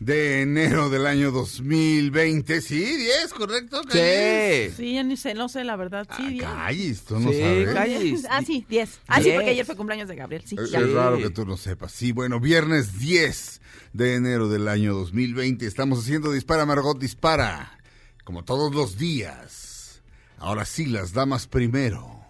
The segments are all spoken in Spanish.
de enero del año 2020. Sí, 10, ¿correcto? Calles? Sí, ya ni sé, no sé la verdad. Sí, Ah, 10. calles, tú no Sí, sabes. calles. Ah, sí, 10. Ah, sí, Diez. porque ayer fue cumpleaños de Gabriel. Sí, Es, ya. es raro que tú no sepas. Sí, bueno, viernes 10 de enero del año 2020. Estamos haciendo Dispara, Margot, dispara. Como todos los días. Ahora sí, las damas primero.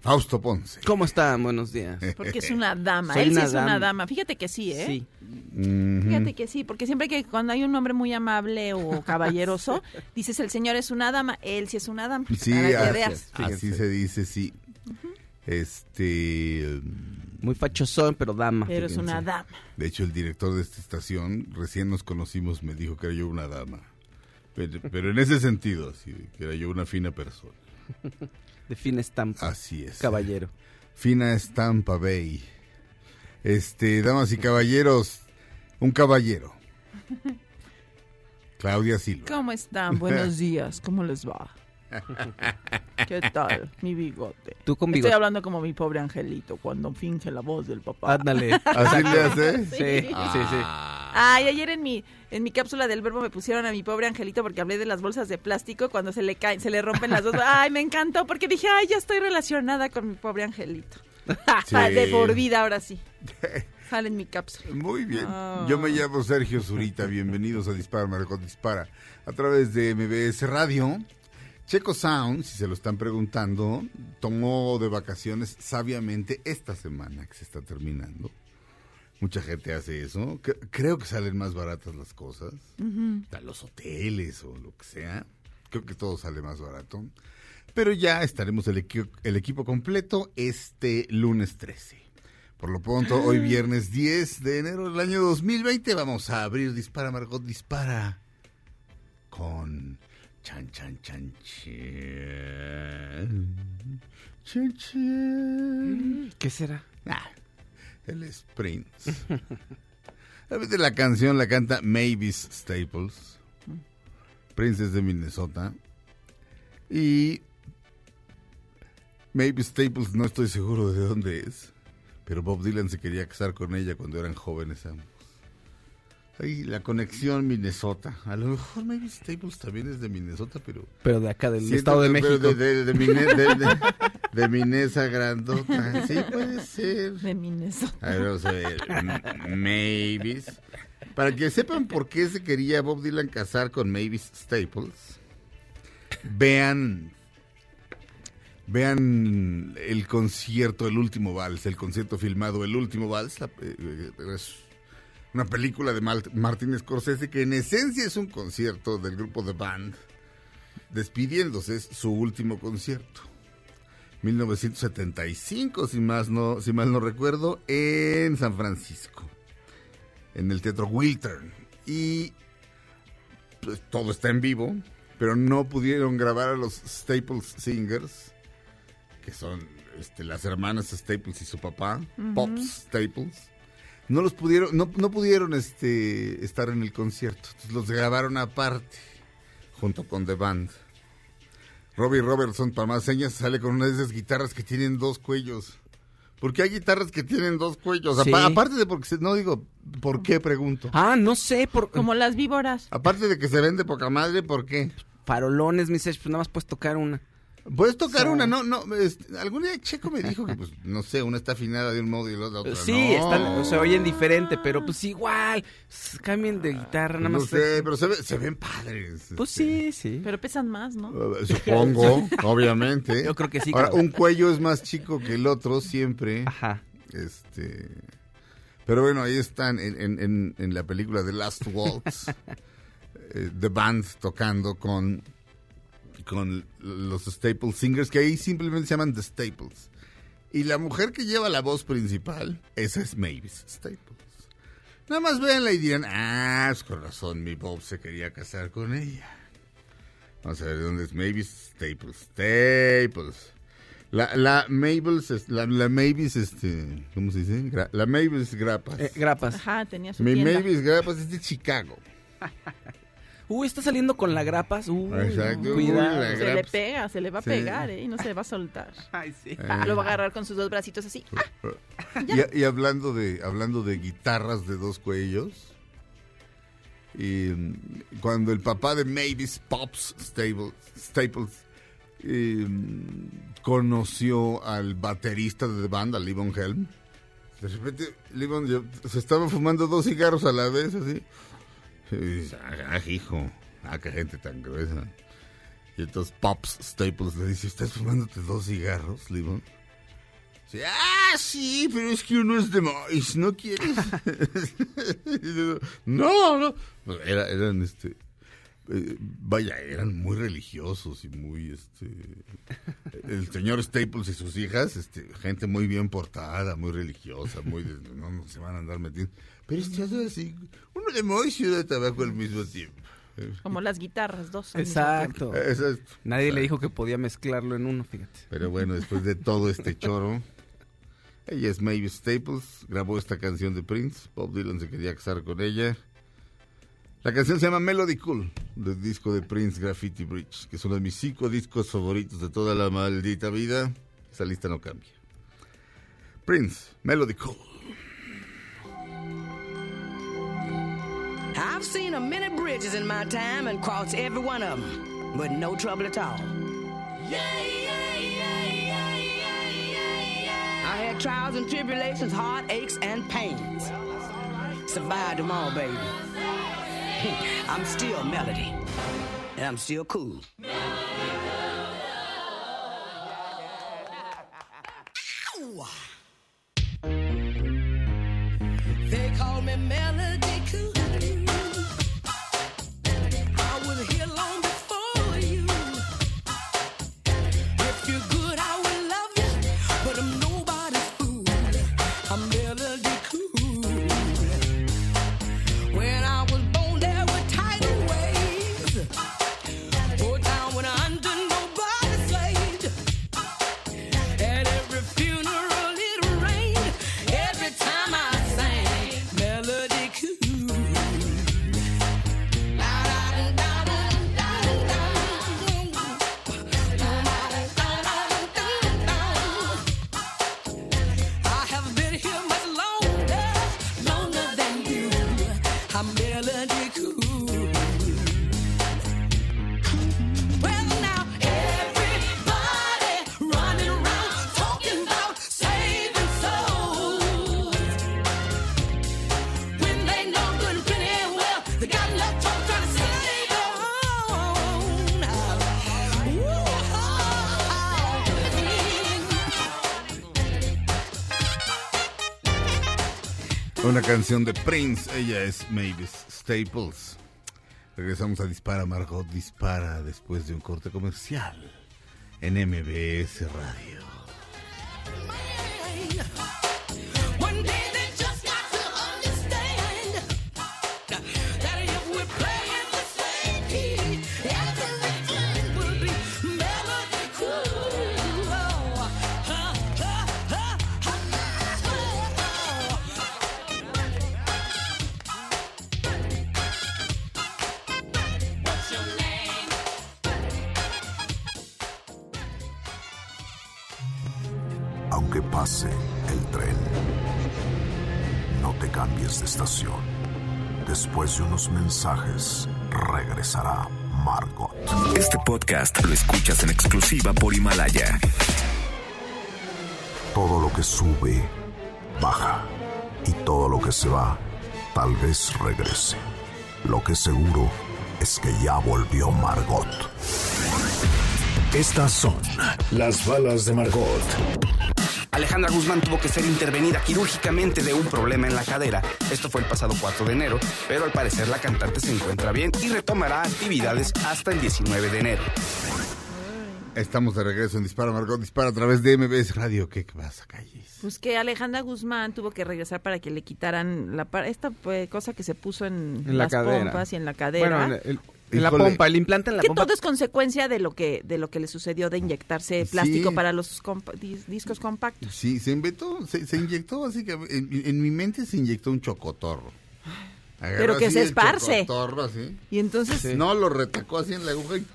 Fausto Ponce. ¿Cómo están? Buenos días. Porque es una dama. Soy Él sí una es una dama. dama. Fíjate que sí, ¿eh? Sí. Fíjate que sí, porque siempre que cuando hay un hombre muy amable o caballeroso, dices el señor es una dama, él sí es una dama. Sí, así, así se dice, sí. Este. Muy fachosón, pero dama. Pero es una dama. De hecho, el director de esta estación, recién nos conocimos, me dijo que era yo una dama. Pero, pero en ese sentido, sí, que era yo una fina persona. De fina estampa. Así es. Caballero. Fina estampa, Bay. Este, damas y caballeros, un caballero. Claudia Silva. ¿Cómo están? Buenos días. ¿Cómo les va? ¿Qué tal, mi bigote? Tú con Estoy hablando como mi pobre angelito cuando finge la voz del papá. Ándale. ¿Así le hace? Sí, sí, sí. Ay, ayer en mi en mi cápsula del verbo me pusieron a mi pobre angelito porque hablé de las bolsas de plástico cuando se le caen, se le rompen las dos. Ay, me encantó porque dije, ay, ya estoy relacionada con mi pobre angelito. Sí. De por vida ahora sí. Sale en mi cápsula. Muy bien. Ah. Yo me llamo Sergio Zurita. Bienvenidos a Dispara, Margot Dispara. A través de MBS Radio. Checo Sound, si se lo están preguntando, tomó de vacaciones sabiamente esta semana que se está terminando. Mucha gente hace eso. Creo que salen más baratas las cosas. Los hoteles o lo que sea. Creo que todo sale más barato. Pero ya estaremos el, equi- el equipo completo este lunes 13. Por lo pronto, hoy viernes 10 de enero del año 2020 vamos a abrir Dispara Margot Dispara con Chan Chan Chan Chan. Chan Chan. ¿Qué será? Ah, el es Prince. A veces la canción la canta Mavis Staples. Prince es de Minnesota. Y Mavis Staples no estoy seguro de dónde es. Pero Bob Dylan se quería casar con ella cuando eran jóvenes ambos. Ahí la conexión Minnesota. A lo mejor Mavis Staples también es de Minnesota, pero... Pero de acá, del Siento Estado de México. De, de, de, Mine- de- de- de Minesa grandota. Sí, puede ser. De Minnesota. A ver, vamos a ver. Mavis. Para que sepan por qué se quería Bob Dylan casar con Mavis Staples, vean. Vean el concierto El último vals, el concierto filmado El último vals. eh, eh, Es una película de Martin Scorsese que en esencia es un concierto del grupo The Band despidiéndose, es su último concierto. 1975, si, más no, si mal no recuerdo, en San Francisco, en el Teatro Wiltern. Y pues, todo está en vivo, pero no pudieron grabar a los Staples Singers, que son este, las hermanas Staples y su papá, Pops Staples. No los pudieron, no, no pudieron este, estar en el concierto, entonces los grabaron aparte, junto con The Band. Robbie Robertson, para más señas, sale con una de esas guitarras que tienen dos cuellos. Porque hay guitarras que tienen dos cuellos. Sí. Apa- aparte de porque, se- no digo, ¿por qué pregunto? Ah, no sé, por Como las víboras. Aparte de que se vende poca madre, ¿por qué? farolones, mis pues nada más puedes tocar una. Puedes tocar una, no, no, es- algún día Checo me dijo que, pues, no sé, una está afinada de un modo y la otra. Sí, no. están, se oyen diferente, pero pues igual, cambien de guitarra, nada No más. sé, pero se, ve- se ven padres. Pues este. sí, sí. Pero pesan más, ¿no? Eh, Supongo, obviamente. Yo creo que sí, Ahora, claro. un cuello es más chico que el otro siempre. Ajá. Este. Pero bueno, ahí están en, en- en- en la película The Last Waltz. eh, The Band tocando con, con los Staples Singers, que ahí simplemente se llaman The Staples. Y la mujer que lleva la voz principal, esa es Mavis Staples. Nada más véanla y dirán, ah, pues con razón, mi Bob se quería casar con ella. Vamos a ver de dónde es Mavis Staples. Staples. La, la Mavis, es- la, la Mavis, este, ¿cómo se dice? Gra- la Mavis Grapas. Eh, grapas. Ajá, tenía su Mi tienda. Mavis Grapas es de Chicago. Uy, está saliendo con la grapas. Uy, Exacto. cuidado. Uy, la- Se le pega, se le va a Sí. pegar, ¿eh? Y no se le va a soltar. Ay, sí. Eh. Lo va a agarrar con sus dos bracitos así. Ah, Y, y hablando de hablando de guitarras de dos cuellos, y mm, cuando el papá de Mavis Pops Staples, Staples eh, conoció al baterista de The Band, a Levon Helm, de repente Levon ya- se estaba fumando dos cigarros a la vez, así. Ah, hijo, ah, qué gente tan gruesa. Y entonces Pops Staples le dice, ¿estás fumándote dos cigarros, Levon? Sí, ah, sí, pero es que uno es de maíz, ¿no quieres? No, no. Pues Era, eran, este, eh, vaya, eran muy religiosos y muy, este, el señor Staples y sus hijas, este, gente muy bien portada, muy religiosa, muy, no, no se van a andar metiendo. Pero este hace así, uno de uno de tabaco al mismo tiempo. Como las guitarras, dos. Exacto. exacto. Nadie le dijo que podía mezclarlo en uno, fíjate. Pero bueno, después de todo este choro, ella es Mavis Staples, grabó esta canción de Prince, Bob Dylan se quería casar con ella. La canción se llama Melody Cool, del disco de Prince Graffiti Bridge, que es uno de mis cinco discos favoritos de toda la maldita vida. Esa lista no cambia. Prince, Melody Cool. I've seen a many bridges in my time and crossed every one of them with no trouble at all. Yeah, yeah, yeah, yeah, yeah, yeah. I had trials and tribulations, heartaches and pains. Survived them all, baby. I'm still melody, and I'm still cool. They call me Melody canción de Prince, ella es Mavis Staples. Regresamos a Dispara, Margot Dispara después de un corte comercial en MBS Radio. Margot. Este podcast lo escuchas en exclusiva por Himalaya. Todo lo que sube, baja. Y todo lo que se va, tal vez regrese. Lo que seguro es que ya volvió Margot. Estas son las balas de Margot. Alejandra Guzmán tuvo que ser intervenida quirúrgicamente de un problema en la cadera. Esto fue el pasado 4 de enero, pero al parecer la cantante se encuentra bien y retomará actividades hasta el 19 de enero. Estamos de regreso en Dispara Margot Dispara a través de MBS Radio. ¿Qué pasa, Calles? Pues que Alejandra Guzmán tuvo que regresar para que le quitaran la esta pues, cosa que se puso en, En la las cadera. pompas y en la cadera. Bueno, en, el- en la pompa, el implante en la que pompa. todo es consecuencia de lo que de lo que le sucedió de inyectarse Sí. plástico para los compa- dis- discos compactos. Sí, se inventó, se, se inyectó, así que en, en mi mente se inyectó un chocotorro. Agarró Pero que así se el esparce. chocotorro, así. Y entonces No, lo retacó así en la aguja y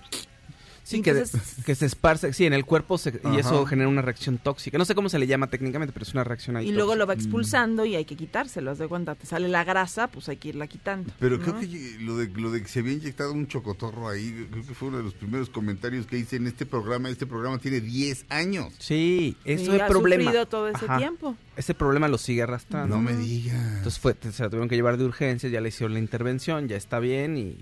Sí, que, Entonces- que se esparce, sí, en el cuerpo se- y Ajá. eso genera una reacción tóxica. No sé cómo se le llama técnicamente, pero es una reacción ahí y luego lo va expulsando y hay que quitárselo, haz de cuenta, te sale la grasa, pues hay que irla quitando. Pero ¿no? creo que lo de, lo de que se había inyectado un chocotorro ahí, creo que fue uno de los primeros comentarios que hice en este programa. Este programa tiene 10 años. Sí, eso Y es ha problema. sufrido todo ese Ajá. tiempo. Ese problema lo sigue arrastrando. No me digas. Entonces fue, se la tuvieron que llevar de urgencias, ya le hicieron la intervención, ya está bien y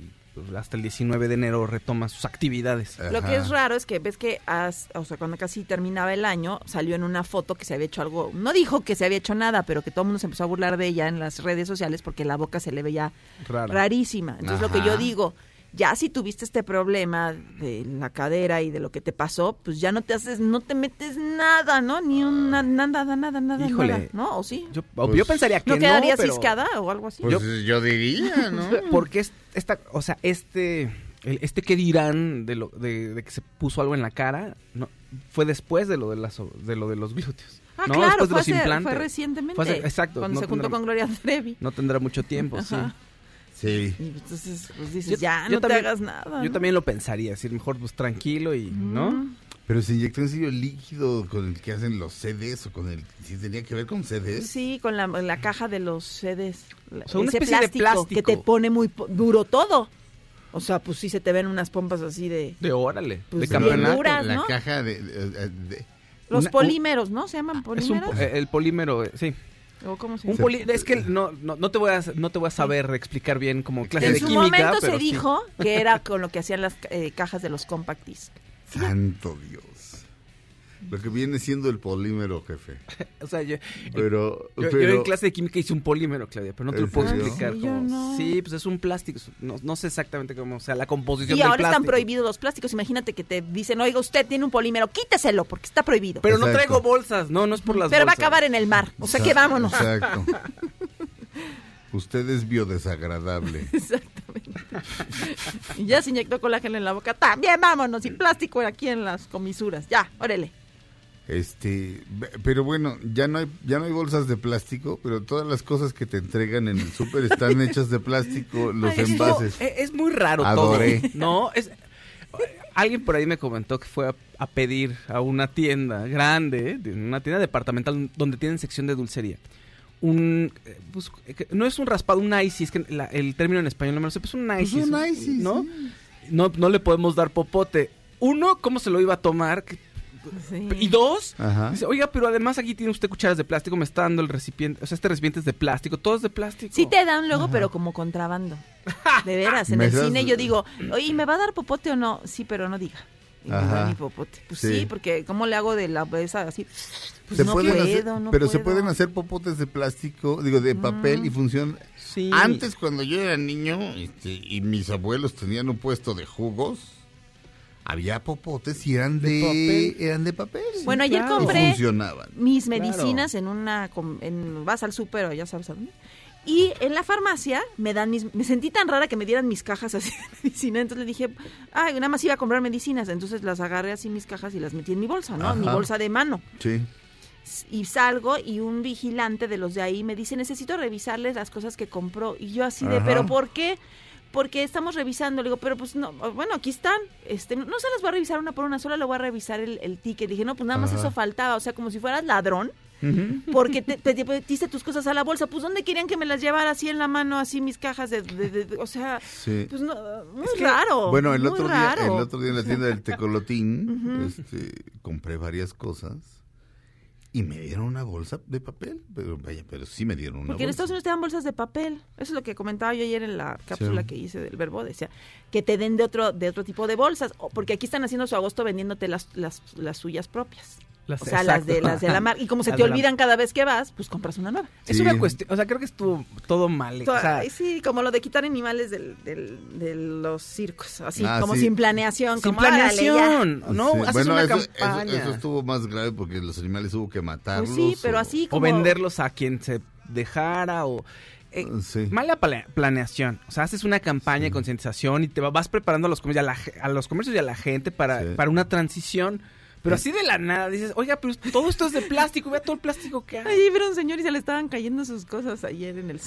hasta el 19 de enero retoma sus actividades. Lo que es raro es que ves que, as- o sea, cuando casi terminaba el año, salió en una foto que se había hecho algo, no dijo que se había hecho nada, pero que todo el mundo se empezó a burlar de ella en las redes sociales porque la boca se le veía Rara. rarísima. Entonces lo que yo digo, ya si tuviste este problema de la cadera y de lo que te pasó, pues ya no te haces, no te metes nada, ¿no? Ni una, nada, nada, nada, Híjole. nada, ¿no? ¿O sí? Yo, Pues, yo pensaría que ¿No no, quedaría pero- ciscada o algo así? Pues yo, diría, ¿no? Porque es, esta, o sea, este, el- este que dirán de lo, de, de que se puso algo en la cara, no, fue después de lo de las, de lo de los glúteos. ah, ¿no? claro, después de fue, los hace- implantes. fue recientemente. Fue hace- exacto, Cuando no se juntó con Gloria Trevi. No tendrá mucho tiempo, sí. Ajá. Sí. Y entonces, pues dices, Yo- ya, yo no también- te hagas nada. Yo ¿no? también lo pensaría, decir, mejor pues tranquilo y, ¿no? Pero se inyectó en serio líquido con el que hacen los CDs o con el... Si tenía que ver con CDs. Sí, con la, la caja de los CDs. La- O sea, una ese especie de que plástico. te pone muy po- duro todo. O sea, pues sí se te ven unas pompas así de... De órale, Pues de bien campeonato. duras, La ¿no? caja de... de- de- Los una- polímeros, ¿no? ¿Se llaman Es un, polímeros? po- eh, el polímero, eh, sí. ¿O cómo se Un poli- es que no, no, no te voy a no te voy a saber explicar bien como clase En de su química, momento pero se sí. dijo que era con lo que hacían las eh, cajas de los compact disc. Santo Dios. Lo que viene siendo el polímero, jefe. O sea, yo, Pero... yo- yo pero- en clase de química hice un polímero, Claudia, pero no te lo ¿En puedo serio? explicar. Sí, yo cómo- no. Sí, pues es un plástico. No, no sé exactamente cómo, o sea, la composición Y del ahora están prohibidos los plásticos. Imagínate que te dicen, oiga, usted tiene un polímero, quíteselo porque está prohibido. Pero no traigo bolsas, no, no es por las Pero va a bolsas. acabar en el mar. O sea que vámonos. Exacto. Usted es biodesagradable. Exactamente. y ya se inyectó colágeno en la boca. También vámonos. Y plástico aquí en las comisuras. Ya, órale. Este, pero bueno, ya no hay ya no hay bolsas de plástico, pero todas las cosas que te entregan en el súper están hechas de plástico, los Ay, envases. Es, es muy raro Adoré. todo. No, es alguien por ahí me comentó que fue a, a pedir a una tienda grande, de- una tienda departamental donde tienen sección de dulcería. Un eh, pues, eh, no es un raspado, un icy, es que la- el término en español no me lo sé, pues un icy. un es icy, ¿no? sí. No no le podemos dar popote. Uno, ¿cómo se lo iba a tomar? Que- Sí. Y dos, Ajá. dice, oiga, pero además aquí tiene usted cucharas de plástico, me está dando el recipiente, o sea, este recipiente es de plástico, todo es de plástico. Sí te dan luego, pero como contrabando. De veras, en el cine yo digo, oye, ¿me va a dar popote o no? Sí, pero no diga. Y me Ajá. mi popote. Pues sí. Sí. porque ¿cómo le hago de la esa así? Pues Se no pueden puedo, hacer- no pero se pueden hacer popotes de plástico, digo, de papel y función. Sí. Antes, cuando yo era niño este, y mis abuelos tenían un puesto de jugos, había popotes y eran De de, papel. eran de papel. Bueno, ayer claro. compré funcionaban. mis Claro. medicinas en una en vas al súper o ya sabes a dónde. Y en la farmacia me dan mis me sentí tan rara que me dieran mis cajas así de medicina, entonces le dije, "Ay, nada más iba a comprar medicinas." Entonces las agarré así mis cajas y las metí en mi bolsa, ¿no? En mi Ajá. bolsa de mano. Sí. y salgo y un vigilante de los de ahí me dice, necesito revisarles las cosas que compró. Y yo así de, Ajá. ¿pero por qué? Porque estamos revisando. Le digo, pero pues no, bueno, aquí están. Este, no se las voy a revisar una por una, solo le voy a revisar el, el ticket. Dije, no, pues nada más Ajá. eso faltaba. O sea, como si fueras ladrón. porque te, te- te metiste tus cosas a la bolsa. Pues, ¿dónde querían que me las llevara así en la mano, así mis cajas de... de- de- de- o sea, Sí. pues no, muy raro. Bueno, el otro, día, el otro día en la tienda del Tecolotín este, compré varias cosas y me dieron una bolsa de papel. Pero vaya, pero sí me dieron una Porque en bolsa. Estados Unidos te dan bolsas de papel. Eso es lo que comentaba yo ayer en la cápsula Sí. que hice del verbo. Decía que te den de otro de otro tipo de bolsas. Porque aquí están haciendo su agosto vendiéndote las, las, las suyas propias. Las- o sea, las de, las de la marca. Y como se te la- olvidan cada vez que vas, pues compras una nueva. Es una cuestión, o sea, creo que estuvo todo mal. o sea, Ay, sí, como lo de quitar animales del, del- de los circos. Así, Ah, como sí. sin planeación. sin como, planeación, ¿no? Sí, Haces bueno, una eso, campaña. eso estuvo más grave porque los animales hubo que matarlos. Pues sí, pero o- así o como... venderlos a quien se dejara o eh, Sí. mala pla- planeación o sea haces una campaña de concientización y te va- vas preparando a los comercios y a, la a los comercios y a la gente para, Sí. para una transición pero así de la nada dices oiga pero todo esto es de plástico vea todo el plástico que hay Ahí vieron señor y se le estaban cayendo sus cosas ayer en el...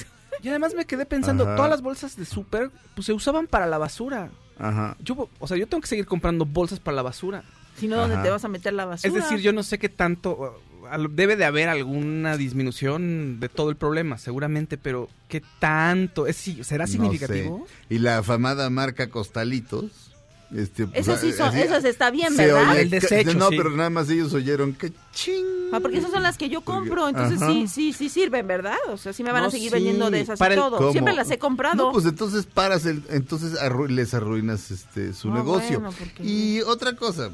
y además me quedé pensando Ajá. todas las bolsas de súper pues se usaban para la basura Ajá. yo o sea yo tengo que seguir comprando bolsas para la basura Si no, ¿dónde Ajá. te vas a meter la basura? Es decir, yo no sé qué tanto, debe de haber alguna disminución de todo el problema, seguramente, pero ¿qué tanto? ¿Es, si- ¿Será No significativo? sé. Y la afamada marca Costalitos. Este, pues, Esas sí son- así- esas está bien, se ¿verdad? oye El desecho, No, sí. pero nada más ellos oyeron que ching. Ah, porque esas son las que yo compro, Porque- entonces ajá. sí, sí, sí sirven, ¿verdad? O sea, sí me van No, a seguir sí. vendiendo de esas Para y todo. ¿Cómo? Siempre las he comprado. No, pues entonces paras, el, entonces arru- les arruinas este su Ah, negocio. bueno, porque- Y otra cosa,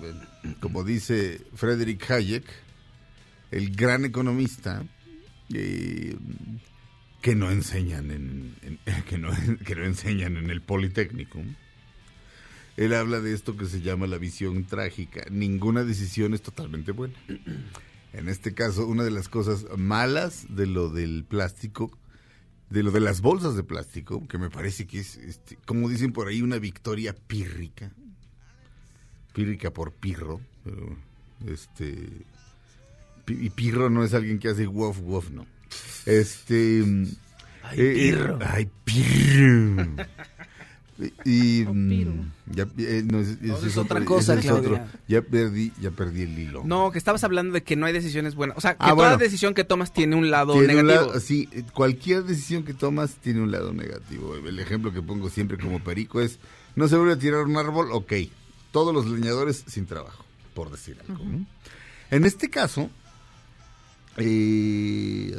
como dice Frederick Hayek, el gran economista, eh, que no enseñan en, en- que, no, que no enseñan en el Politécnico. Él habla de esto que se llama la visión trágica. Ninguna decisión es totalmente buena. En este caso, una de las cosas malas de lo del plástico, de lo de las bolsas de plástico, que me parece que es, este, como dicen por ahí, una victoria pírrica. Pírrica por pirro. pero, este. Y pirro no es alguien que hace wof wof, no. Este. Ay, eh, pirro. ay, pirro. Y, mm, ya, eh, no, es otra cosa, es otro. Ya perdí, ya perdí el hilo. No, que estabas hablando de que no hay decisiones buenas. O sea, que Ah, toda bueno. decisión que tomas tiene un lado Tiene un negativo. lado- sí, cualquier decisión que tomas tiene un lado negativo. El ejemplo que pongo siempre como perico es, no se vuelve a tirar un árbol, ok. Todos los leñadores sin trabajo, por decir algo. En este caso, eh,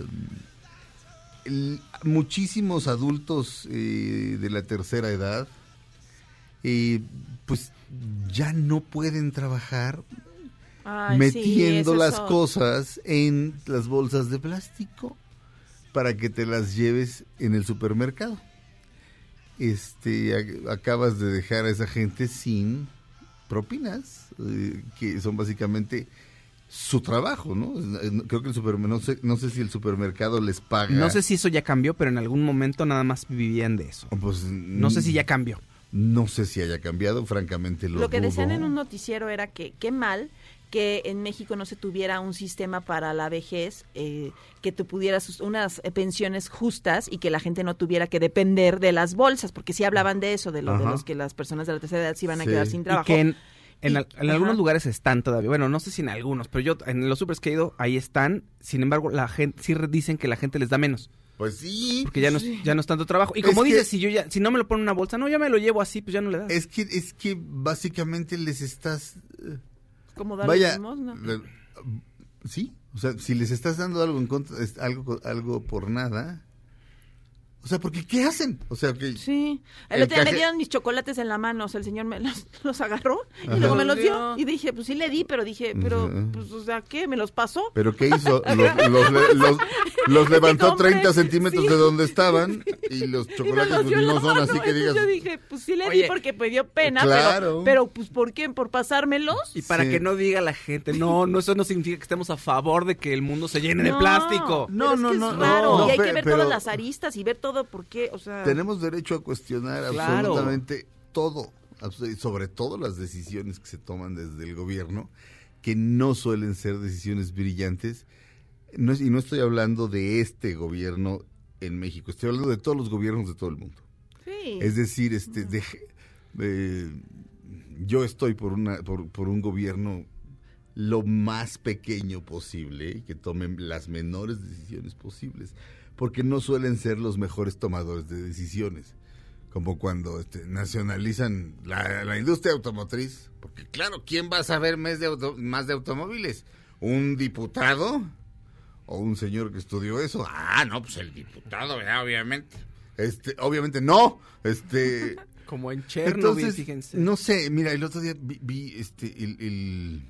el- muchísimos adultos eh, de la tercera edad, eh, pues ya no pueden trabajar Ay, metiendo las cosas en las bolsas de plástico para que te las lleves en el supermercado. Este, ac- acabas de dejar a esa gente sin propinas, eh, que son básicamente su trabajo, ¿no? Eh, Creo que el supermercado, no sé, no sé si el supermercado les paga. No sé si eso ya cambió, pero en algún momento nada más vivían de eso. Pues, No sé si ya cambió. No sé si haya cambiado, francamente lo Lo que decían en un noticiero era que qué mal que en México no se tuviera un sistema para la vejez, eh, que tú pudieras unas eh, pensiones justas y que la gente no tuviera que depender de las bolsas, porque sí hablaban de eso, de, lo, de los que las personas de la tercera edad se iban a quedar sin Y trabajo. que en, en Y- al- en ajá. algunos lugares están todavía. Bueno, no sé si en algunos, pero yo en los supers que he ido, ahí están. Sin embargo, la gente sí re- dicen que la gente les da menos. Pues sí. Porque ya no, es, ya no es tanto trabajo. Y Es como que- dices, si yo ya, si no me lo pone en una bolsa, no, ya me lo llevo así, pues ya no le das. Es que, es que básicamente les estás... eh, Como darle Vaya, limosna. sí, o sea, si les estás dando algo en contra, es algo, algo por nada, o sea, porque ¿qué hacen? O sea, que Sí, el, el otro día me dieron mis chocolates en la mano, o sea, el señor me los, los agarró y Ajá. luego me los dio. Y dije, pues sí le di, pero dije, pero, pues, o sea, ¿qué? ¿Me los pasó? ¿Pero qué hizo? Los, los, le- los- los levantó compré, 30 centímetros sí. de donde estaban y los Y chocolates los pues, no son mano. así que digas... Yo dije, pues sí le di porque me dio pena, claro. pero, pero pues ¿por qué? ¿Por pasármelos? Y para Sí. que no diga la gente, no, no, eso no significa que estemos a favor de que el mundo se llene de plástico. No, es no, que no, es no, raro no, y hay que ver pero- todas las aristas y ver todo por qué, o sea... Tenemos derecho a cuestionar Claro. absolutamente todo, sobre todo las decisiones que se toman desde el gobierno, que no suelen ser decisiones brillantes. No y no estoy hablando de este gobierno en México, estoy hablando de todos los gobiernos de todo el mundo. Sí. Es decir, este, eh, yo estoy por, una, por, por un gobierno lo más pequeño posible y que tomen las menores decisiones posibles, porque no suelen ser los mejores tomadores de decisiones, como cuando este, nacionalizan la, la industria automotriz, porque claro, ¿quién va a saber más de, auto- más de automóviles? ¿Un diputado? ¿O un señor que estudió eso? Ah, no, pues el diputado, ¿verdad? Obviamente. Este, obviamente no. Este, Como en Chernobyl, entonces, fíjense. no sé, mira, el otro día vi, vi, este el, el,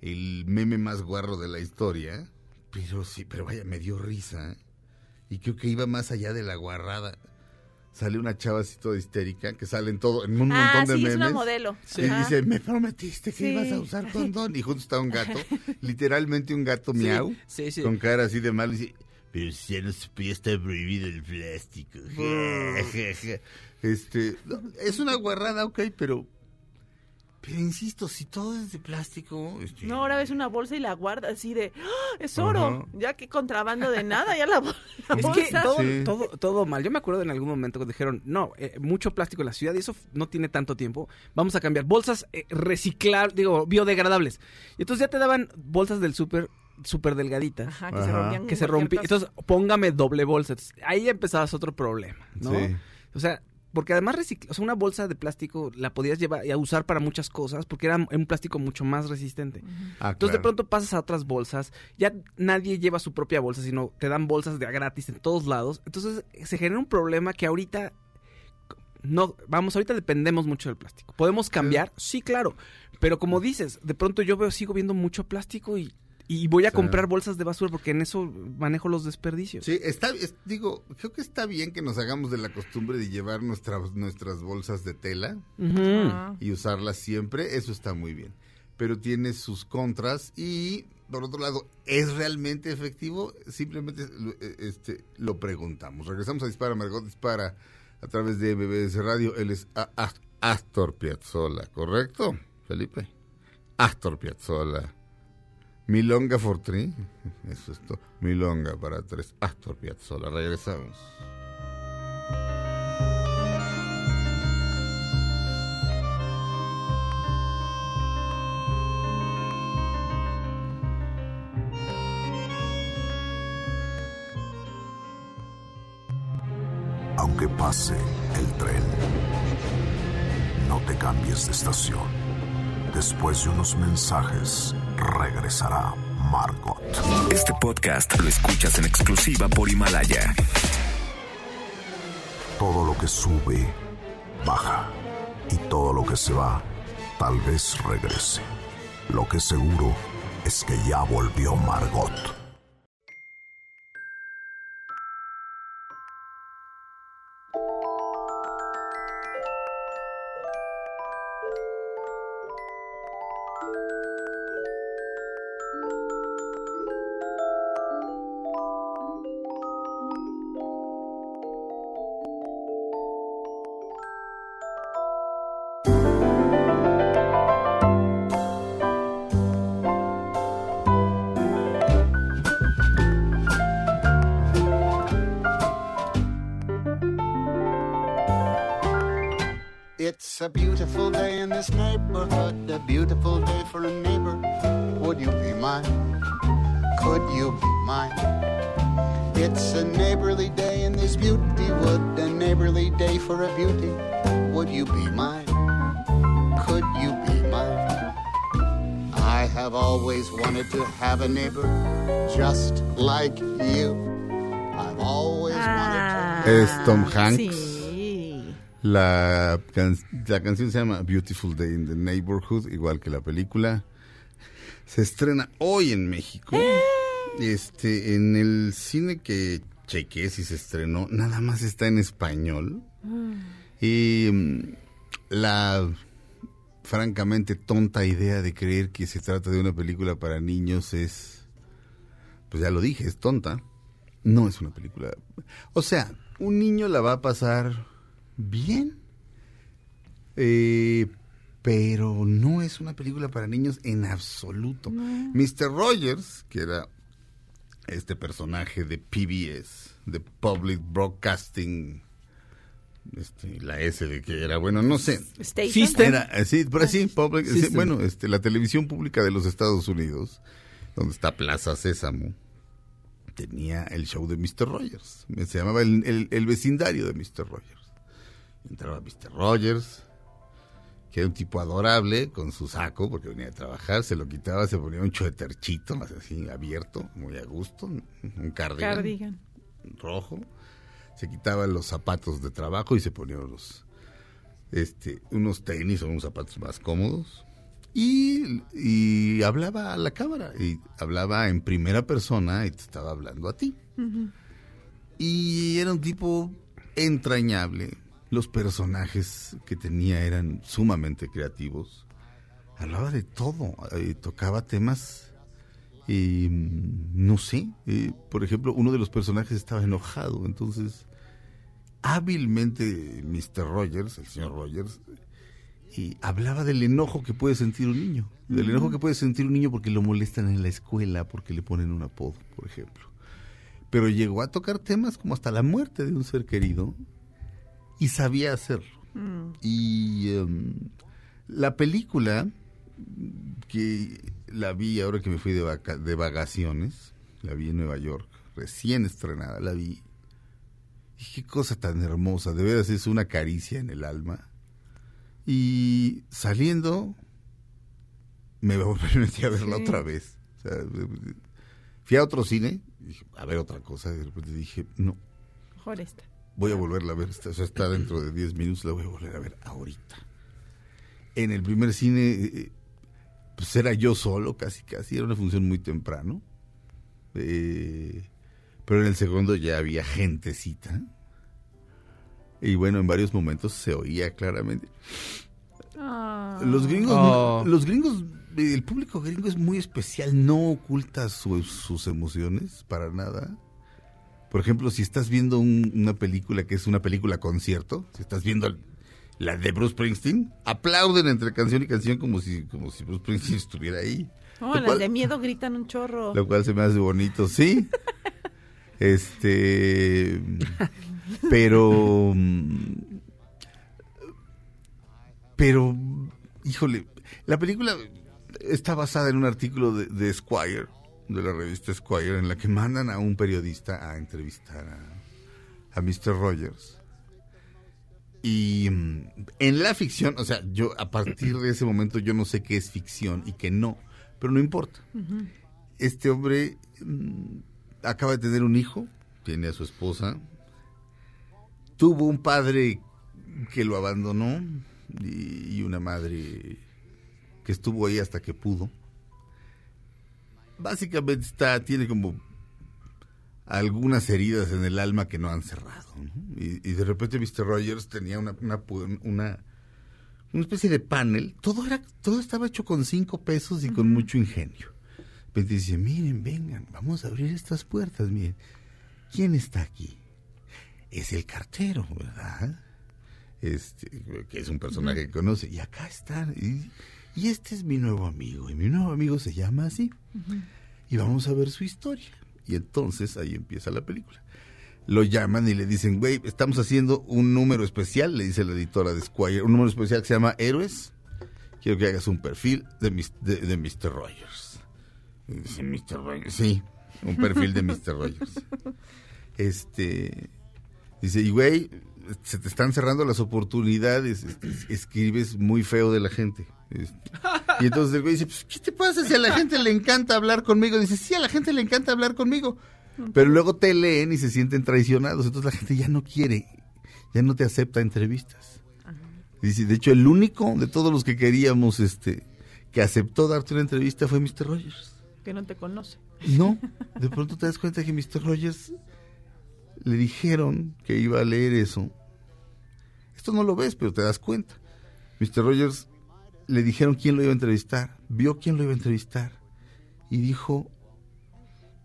el meme más guarro de la historia, pero sí, pero vaya, me dio risa. Y creo que iba más allá de la guarrada. Sale una chava así toda histérica, que sale en todo, en un Ah, montón de sí, memes. es una modelo. Y Ajá. dice, me prometiste que Sí. ibas a usar condón. Y junto está un gato, literalmente un gato miau, sí, sí. con cara así de mal. Y dice, pero si ya no se podía estar prohibido el plástico. este, no, es una guarrada, ok, pero... Pero insisto, si todo es de plástico... este, No, ahora ves una bolsa y la guarda así de, ¡Ah! es oro. Ajá. Ya que contrabando de nada, ya la, Es que bolsa. todo, Sí. todo, todo mal. Yo me acuerdo en algún momento que dijeron, no, eh, mucho plástico en la ciudad y eso no tiene tanto tiempo. Vamos a cambiar bolsas eh, reciclar, digo, biodegradables. Y entonces ya te daban bolsas del súper súper delgaditas. Ajá, que se rompían. que se caso. Entonces, póngame doble bolsa. Entonces, ahí empezabas otro problema, ¿no? Sí. O sea, porque además recicla, o sea, una bolsa de plástico la podías llevar y a usar para muchas cosas porque era un plástico mucho más resistente. Ah, Entonces de pronto pasas a otras bolsas, ya nadie lleva su propia bolsa, sino te dan bolsas de a gratis en todos lados. Entonces se genera un problema que ahorita no, vamos, ahorita dependemos mucho del plástico. ¿Podemos cambiar? Sí, claro. Pero como dices, de pronto yo veo, sigo viendo mucho plástico y, y voy a comprar bolsas de basura porque en eso manejo los desperdicios. Sí, está, es- digo, creo que está bien que nos hagamos de la costumbre de llevar nuestras, nuestras bolsas de tela y usarlas siempre, eso está muy bien. Pero tiene sus contras y, por otro lado, ¿es realmente efectivo? Simplemente lo, eh, este, lo preguntamos. Regresamos a Dispara, Margot Dispara a través de MBS Radio. Él es A- A- Astor Piazzolla, ¿correcto, Felipe? Astor Piazzolla. Milonga for three. Eso es todo. Milonga para tres. Astor Piazzolla. Regresamos. Aunque pase el tren, no te cambies de estación. Después de unos mensajes, regresará Margot. Este podcast lo escuchas en exclusiva por Himalaya. Todo lo que sube, baja. Y todo lo que se va, tal vez regrese. Lo que seguro es que ya volvió Margot. Neighbor just like you. I've always Ah, wanted to. Es Tom Hanks. Sí. La, can- la canción se llama Beautiful Day in the Neighborhood, igual que la película. Se estrena hoy en México. Este, en el cine que chequeé si se estrenó, nada más está en español. Y mm, la francamente tonta idea de creer que se trata de una película para niños es, pues ya lo dije, es tonta. No es una película. O sea, un niño la va a pasar bien, eh, pero no es una película para niños en absoluto. Mr. Rogers, que era este personaje de PBS, de Public Broadcasting este, la S de que era, bueno, no sé. Station. System. Era, eh, sí, pero sí, public- sí, System. bueno, este, la televisión pública de los Estados Unidos, donde está Plaza Sésamo, tenía el show de Mr. Rogers. Se llamaba el, el- el vecindario de Mr. Rogers. Entraba Mr. Rogers, que era un tipo adorable, con su saco, porque venía a trabajar, se lo quitaba, se ponía un choeterchito, así abierto, muy a gusto, un cardigan Cardigan. rojo, se quitaba los zapatos de trabajo y se ponía los, este, unos tenis o unos zapatos más cómodos. Y, y hablaba a la cámara, y hablaba en primera persona y te estaba hablando a ti. Y era un tipo entrañable. Los personajes que tenía eran sumamente creativos. Hablaba de todo, eh, tocaba temas y mm, no sé, eh, por ejemplo, uno de los personajes estaba enojado, entonces hábilmente Mr. Rogers, el señor Rogers, y hablaba del enojo que puede sentir un niño, del enojo que puede sentir un niño porque lo molestan en la escuela, porque le ponen un apodo, por ejemplo. Pero llegó a tocar temas como hasta la muerte de un ser querido y sabía hacerlo. Y em, la película que la vi ahora que me fui de, vaca- de vacaciones, la vi en Nueva York, recién estrenada, la vi. Qué cosa tan hermosa, de veras es una caricia en el alma. Y saliendo, me metí a verla Sí. otra vez. O sea, fui a otro cine, dije, a ver otra cosa, y de repente dije, no, Mejor esta. voy a volverla a ver, está, o sea, está dentro de 10 minutos, la voy a volver a ver ahorita. En el primer cine, eh, pues era yo solo, casi, casi, era una función muy temprano. Eh, pero en el segundo ya había gentecita. Y bueno, en varios momentos se oía claramente. Ah. Los gringos, Oh. los gringos, el público gringo es muy especial, no oculta su- sus emociones para nada. Por ejemplo, si estás viendo un- una película que es una película concierto, si estás viendo la de Bruce Springsteen, aplauden entre canción y canción como si, como si Bruce Springsteen estuviera ahí. No, Lo las cual- de miedo gritan un chorro. lo cual se me hace bonito, sí. Este, pero, pero, híjole, la película está basada en un artículo de, de Esquire, de la revista Esquire, en la que mandan a un periodista a entrevistar a, a Mr. Rogers. Y mm, en la ficción, o sea, yo a partir de ese momento yo no sé qué es ficción y qué no, pero no importa este hombre mm, acaba de tener un hijo, tiene a su esposa, tuvo un padre que lo abandonó y, y una madre que estuvo ahí hasta que pudo. Básicamente está, tiene como algunas heridas en el alma que no han cerrado. ¿no? Y, y de repente Mr. Rogers tenía una, una, una especie de panel. Todo, era, todo estaba hecho con cinco pesos y con mucho ingenio. Repente dice, miren, vengan, vamos a abrir estas puertas, miren. ¿Quién está aquí? Es el cartero, ¿verdad? Este, que es un personaje que conoce. Y acá están. Y, y este es mi nuevo amigo. Y mi nuevo amigo se llama así. Y vamos a ver su historia. Y entonces ahí empieza la película. Lo llaman y le dicen, güey, estamos haciendo un número especial, le dice la editora de Squire, un número especial que se llama Héroes. Quiero que hagas un perfil de, mis- de, de Mr. Rogers. Y dice, Mr. Rogers, sí, un perfil de Mr. Rogers. Este, dice, y güey, se te están cerrando las oportunidades, este, escribes muy feo de la gente. Este, y entonces el güey dice, pues, ¿qué te pasa si a la gente le encanta hablar conmigo? Dice, sí, a la gente le encanta hablar conmigo. Pero luego te leen y se sienten traicionados, entonces la gente ya no quiere, ya no te acepta entrevistas. Dice, de hecho, el único de todos los que queríamos, este, que aceptó darte una entrevista fue Mr. Rogers. Que no te conoce. No, de pronto te das cuenta que Mr. Rogers le dijeron que iba a leer eso. Esto no lo ves, pero te das cuenta. Mr. Rogers le dijeron quién lo iba a entrevistar, vio quién lo iba a entrevistar y dijo,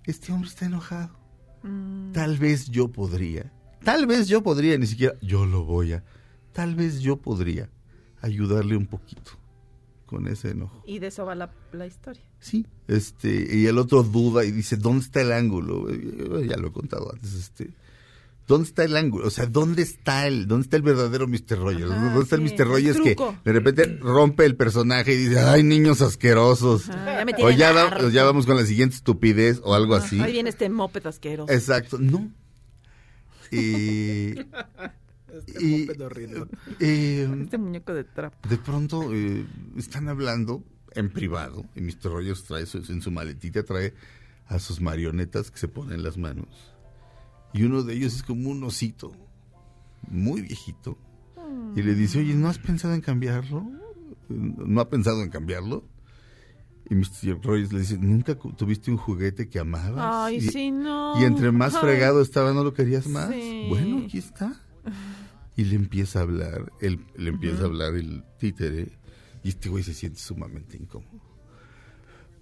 este hombre está enojado. Tal vez yo podría, tal vez yo podría, ni siquiera yo lo voy a, tal vez yo podría ayudarle un poquito con ese enojo. Y de eso va la, la historia. Sí, este, y el otro duda y dice, ¿dónde está el ángulo? Eh, Ya lo he contado antes, este, ¿Dónde está el ángulo? O sea, ¿dónde está el, dónde está el verdadero Mr. Rogers? Ajá, ¿Dónde está el Mr. el Rogers que truco. de repente rompe el personaje y dice, ay, niños asquerosos? Ya o va- ya vamos con la siguiente estupidez o algo así. Ahí viene este moped asqueroso. Exacto, no. Y, y eh, Este muñeco de trapo. de pronto eh, están hablando en privado y Mr. Rogers trae su- en su maletita trae a sus marionetas que se ponen en las manos y uno de ellos es como un osito muy viejito y le dice oye no has pensado en cambiarlo no ha pensado en cambiarlo y Mr. Rogers le dice nunca tuviste un juguete que amabas Ay, y, sí, no. y entre más fregado estaba no lo querías más Sí. bueno aquí está y le empieza a hablar, él, le empieza a hablar el títere y este güey se siente sumamente incómodo.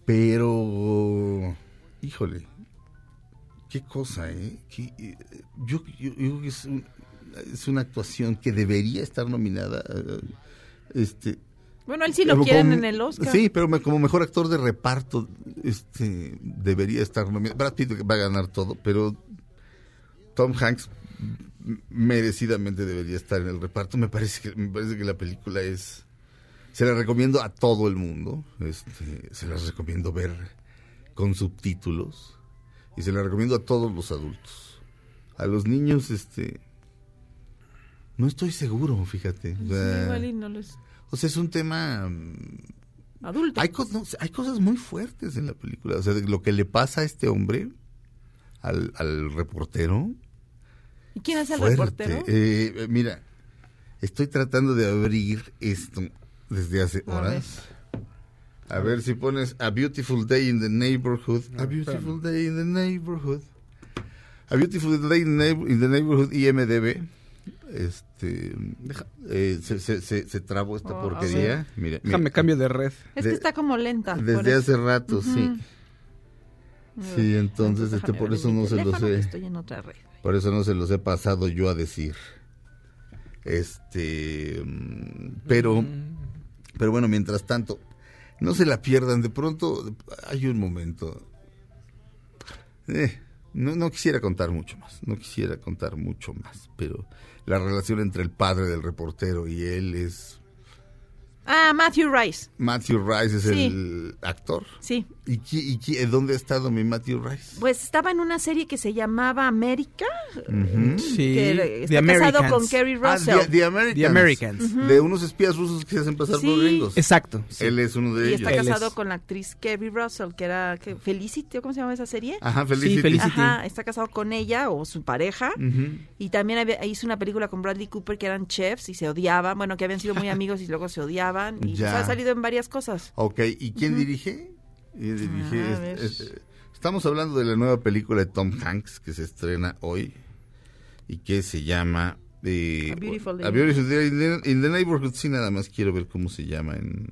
Pero, híjole, qué cosa, ¿eh? Eh, yo, yo- yo creo que es, un- es una actuación que debería estar nominada. eh, Este, Bueno, él sí lo quieren en el Oscar. Sí, pero me- como mejor actor de reparto, este, debería estar nominado. Brad Pitt va a ganar todo, pero Tom Hanks merecidamente debería estar en el reparto. Me parece que, me parece que la película es, se la recomiendo a todo el mundo. Este, se las recomiendo ver con subtítulos y se la recomiendo a todos los adultos. A los niños, este, no estoy seguro, fíjate. O sea, igual y no o sea, es un tema mm, Adulto. hay, no, hay cosas muy fuertes en la película. O sea, de lo que le pasa a este hombre, al, al reportero. ¿Y quién es el fuerte. reportero? Eh, eh, mira, estoy tratando de abrir esto desde hace A horas. A ver si pones A Beautiful Day in the Neighborhood. A Beautiful Day in the Neighborhood. A Beautiful Day in the, Neighbor- in the Neighborhood IMDB. Este, eh, se, se, se, se trabó esta Oh, porquería. Mira, mira. Déjame cambio de red. Es de- que está como lenta. Desde hace rato, sí. Sí, entonces, este, por eso no se lo sé. Estoy en otra red. Por eso no se los he pasado yo a decir. Este, mm, pero, pero bueno, mientras tanto, no se la pierdan. De pronto hay un momento. Eh, no, no quisiera contar mucho más, no quisiera contar mucho más, pero la relación entre el padre del reportero y él es Ah, Matthew Rice. Matthew Rice es Sí. el actor. Sí. ¿Y, qui- y qui- dónde ha estado mi Matthew Rice? Pues estaba en una serie que se llamaba América. Ujú. Sí. que está The casado Americans. con Kerry Ah, Russell. The, The Americans. The Americans. De unos espías rusos que se hacen pasar por Sí. gringos. Exacto. sí. Él es uno de y ellos. está Él casado es- con la actriz Kerry Russell, que era que, Felicity, ¿o ¿cómo se llama esa serie? Ajá, Felicity. Sí, Felicity. Ajá, está casado con ella o su pareja. Y también había- hizo una película con Bradley Cooper que eran chefs y se odiaban. Bueno, que habían sido muy amigos y luego se odiaban. Y Ya. pues, ha salido en varias cosas. Ok, ¿y quién dirige? Y dirige Ah, a es- ver. es- estamos hablando de la nueva película de Tom Hanks que se estrena hoy y que se llama eh, A Beautiful Day. A Beautiful Day in the, in the Neighborhood. Sí, nada más quiero ver cómo se llama en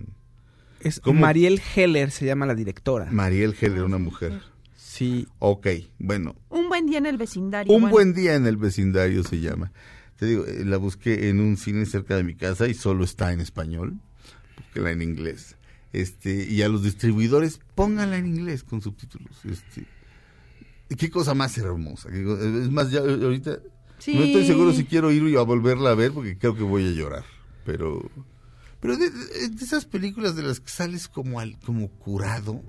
Es ¿Cómo? Mariel Heller se llama la directora. Mariel Heller, una mujer. Sí. Ok, bueno, Un buen día en el vecindario. Un bueno. buen día en el vecindario se llama. Te digo, eh, la busqué en un cine cerca de mi casa y solo está en español, búsquela en inglés. Este, y a los distribuidores, pónganla en inglés con subtítulos. Este, qué cosa más hermosa. Es más, ya ahorita Sí. no estoy seguro si quiero ir a volverla a ver porque creo que voy a llorar. Pero, pero de, de- de esas películas de las que sales como al, como curado,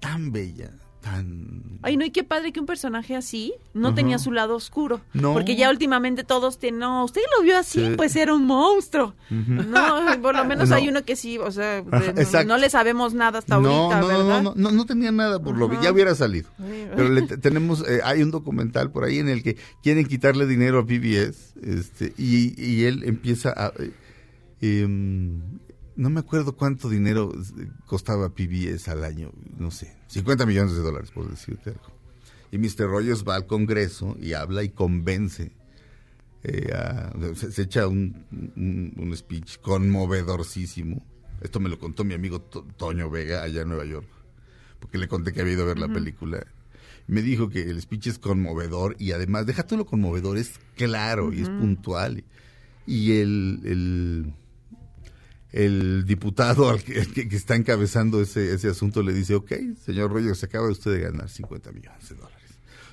tan bella, tan Ay, no, y qué padre que un personaje así no Ajá. tenía su lado oscuro. No. Porque ya últimamente todos tienen, no, usted lo vio así, Sí. pues era un monstruo. No, por lo menos No. hay uno que sí, o sea, de- Ajá, no le sabemos nada hasta no, ahorita, no, ¿verdad? No, no, no, no tenía nada por lo que ya hubiera salido. Pero le te- tenemos, eh, hay un documental por ahí en el que quieren quitarle dinero a PBS, este, y, y él empieza a, eh, em, no me acuerdo cuánto dinero eh, costaba PBS al año, no sé, 50 millones de dólares por decirte algo. Y Mr. Rogers va al Congreso y habla y convence. eh, a- se, se echa un, un, un speech conmovedorcísimo. Esto me lo contó mi amigo To- Toño Vega allá en Nueva York, porque le conté que había ido a ver la película. Me dijo que el speech es conmovedor y además, deja lo conmovedor, es claro y es puntual. Y el, el, el diputado al que, que- que está encabezando ese, ese asunto le dice, ok, señor Rogers, se acaba usted de ganar 50 millones de dólares.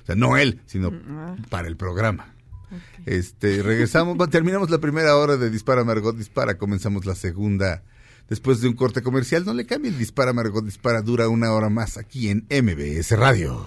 O sea, no él, sino ah. para el programa. Este, regresamos, terminamos la primera hora de Dispara Margot Dispara, comenzamos la segunda después de un corte comercial. No le cambien, Dispara Margot Dispara dura una hora más aquí en MBS Radio.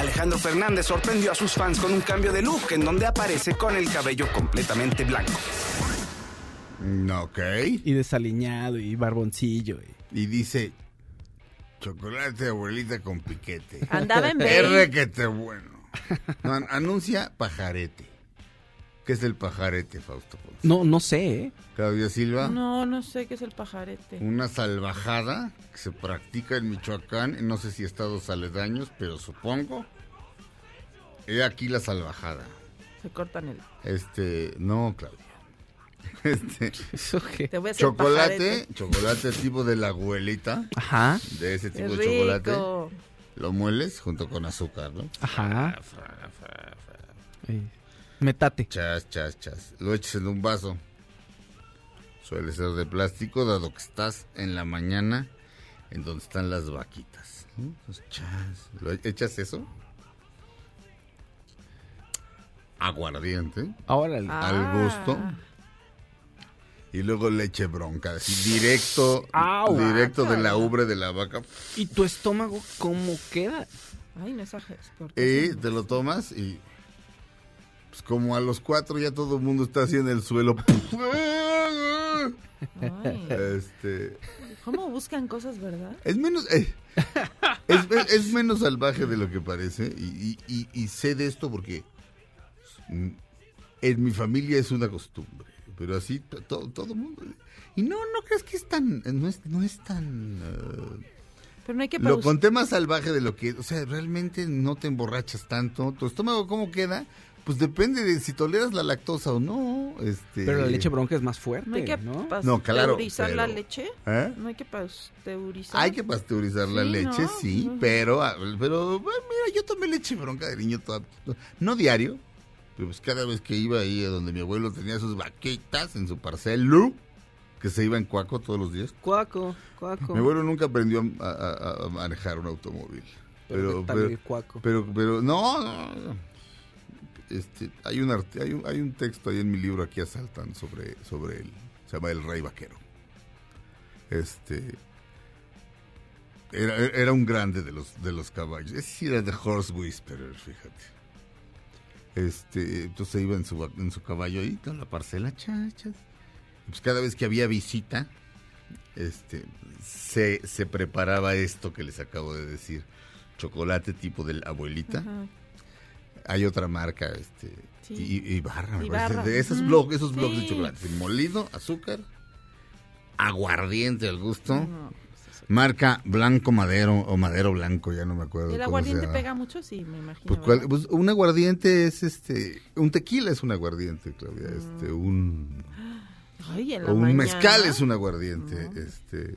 Alejandro Fernández sorprendió a sus fans con un cambio de look en donde aparece con el cabello completamente blanco. Mm, Ok. Y desaliñado y barboncillo. y- Y dice, chocolate abuelita con piquete. Andaba en Es Bale. requete bueno. No, an- anuncia pajarete. ¿Qué es el pajarete, Fausto Ponce? No, no sé, ¿eh? Claudia Silva. No, no sé qué es el pajarete. Una salvajada que se practica en Michoacán, en no sé si estados aledaños, pero supongo. He aquí la salvajada. Se cortan el... Este, no, Claudia. Este, ¿Eso qué? Te voy a hacer chocolate, pajarete. chocolate tipo de la abuelita, Ajá, de ese Es tipo de chocolate. rico. Lo mueles junto con azúcar, ¿no? ajá. Eh, Metate. Chas, chas, chas. Lo echas en un vaso. Suele ser de plástico, dado que estás en la mañana en donde están las vaquitas. Entonces, chas. ¿Lo e- echas eso? Aguardiente. Ahora el- Ah. Al gusto. Y luego leche bronca. Así directo. Au. directo de la ubre de la vaca. ¿Y tu estómago cómo queda? Ay, no exageres. ¿por Y qué? te lo tomas y. Pues como a los cuatro ya todo el mundo está así en el suelo. Ay, Este. ¿Cómo buscan cosas, verdad? Es menos. eh, es, es- es menos salvaje de lo que parece. Y, y- y- y sé de esto porque. En mi familia es una costumbre. Pero así to- to- todo el mundo. Y no, no crees que es tan. No es, no es tan. eh, Pero no hay que lo paus- conté más salvaje de lo que. O sea, realmente no te emborrachas tanto. Tu estómago, ¿cómo queda? Pues depende de si toleras la lactosa o no. Este, Pero la leche bronca es más fuerte, No hay que ¿no? No, claro, pasteurizar la pero- leche. ¿Eh? No hay que pasteurizar. Hay que pasteurizar la Sí, leche, ¿no? sí, pero, ah, pero bueno, mira, yo tomé leche bronca de niño, toda- no diario, pero pues cada vez que iba ahí a donde mi abuelo tenía sus vaquitas en su parcelo, que se iba en cuaco todos los días. Cuaco, cuaco. Mi abuelo nunca aprendió a, a- a manejar un automóvil. Pero Pero, ¿qué tal pero, cuaco? pero, pero, no, no, no. Este, hay un arte, hay un, hay un texto ahí en mi libro aquí asaltan sobre, sobre él. Se llama El Rey Vaquero. Este era, era un grande de los de los caballos. Sí era de Horse Whisperer, fíjate. Este, entonces iba en su en su caballo ahí con la parcela, chas, chas. Y Pues cada vez que había visita, este, se, se preparaba esto que les acabo de decir, chocolate tipo de la abuelita. Ajá. Hay otra marca, este, Sí. y, y barra, Ibarra, parece, de esos bloques, esos bloques de chocolate, molido, azúcar, aguardiente al gusto, No, pues marca blanco madero o madero blanco, ya no me acuerdo. ¿El aguardiente pega mucho? Sí, me imagino. Pues, cuál- pues, un aguardiente es este, un tequila es un aguardiente, Claudia, Mm. este, un Ay, o un mañana. mezcal es un aguardiente, este,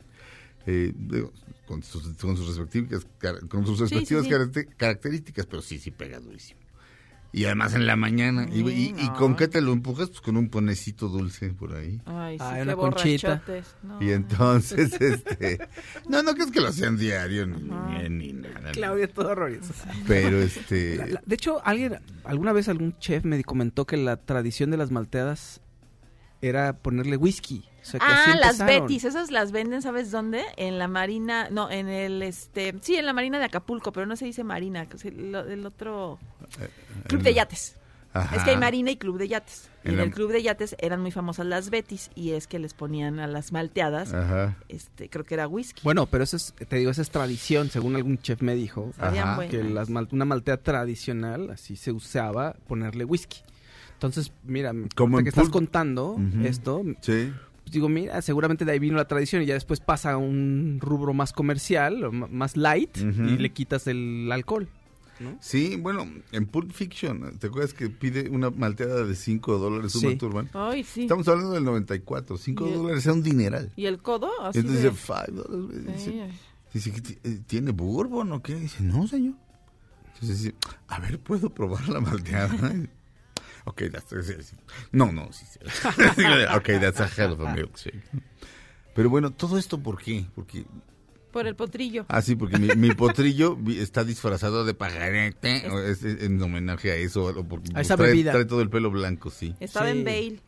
eh, digo, con sus, con sus respectivas, con sus Sí, sí, respectivas sí. características, pero sí, sí pega durísimo. Y además en la mañana. ¿Y, y- y no. con qué te lo empujas? Pues con un ponecito dulce por ahí. Ay, sí, Ay, una conchita. No. Y entonces, este... No, no crees que lo hacían diario ni, ni, ni nada. Claudia, todo horroroso. Pero este... La- la- de hecho, alguien, alguna vez algún chef me comentó que la tradición de las malteadas era ponerle whisky. O sea, Ah, las. Betis, esas las venden, ¿sabes dónde? En la Marina, no, en el, este, sí, en la Marina de Acapulco, pero no se dice Marina, el, el otro Club de Yates. ajá. Es que hay Marina y Club de Yates. Y En el Club de Yates eran muy famosas las Betis y es que les ponían a las malteadas, Ajá. este, creo que era whisky. Bueno, pero eso es, te digo, esa es tradición, según algún chef me dijo. Ajá, que las una maltea tradicional, así se usaba ponerle whisky. Entonces, mira, Como que estás contando esto, Sí. pues digo, mira, seguramente de ahí vino la tradición y ya después pasa a un rubro más comercial, más light, y le quitas el alcohol. Sí, bueno, en Pulp Fiction, ¿te acuerdas que pide una malteada de 5 dólares Sí. Ay, sí. Estamos hablando del 94, 5 Y el- dólares era un dineral. ¿Y el codo? Así entonces de... dice, 5 dólares. Dice, dice, "¿Qué ti- eh, ¿tiene bourbon o qué? Dice, no, señor. Entonces dice, a ver, ¿puedo probar la malteada? ok, that's. No, no, sí, sí. ok, that's a hell of a milkshake. Pero bueno, ¿todo esto por qué? Porque Por el potrillo. Ah, sí, porque mi, mi potrillo está disfrazado de pajarete, es, es en homenaje a eso, o porque A esa trae, bebida. trae todo el pelo blanco, sí. Estaba Sí. en Bale.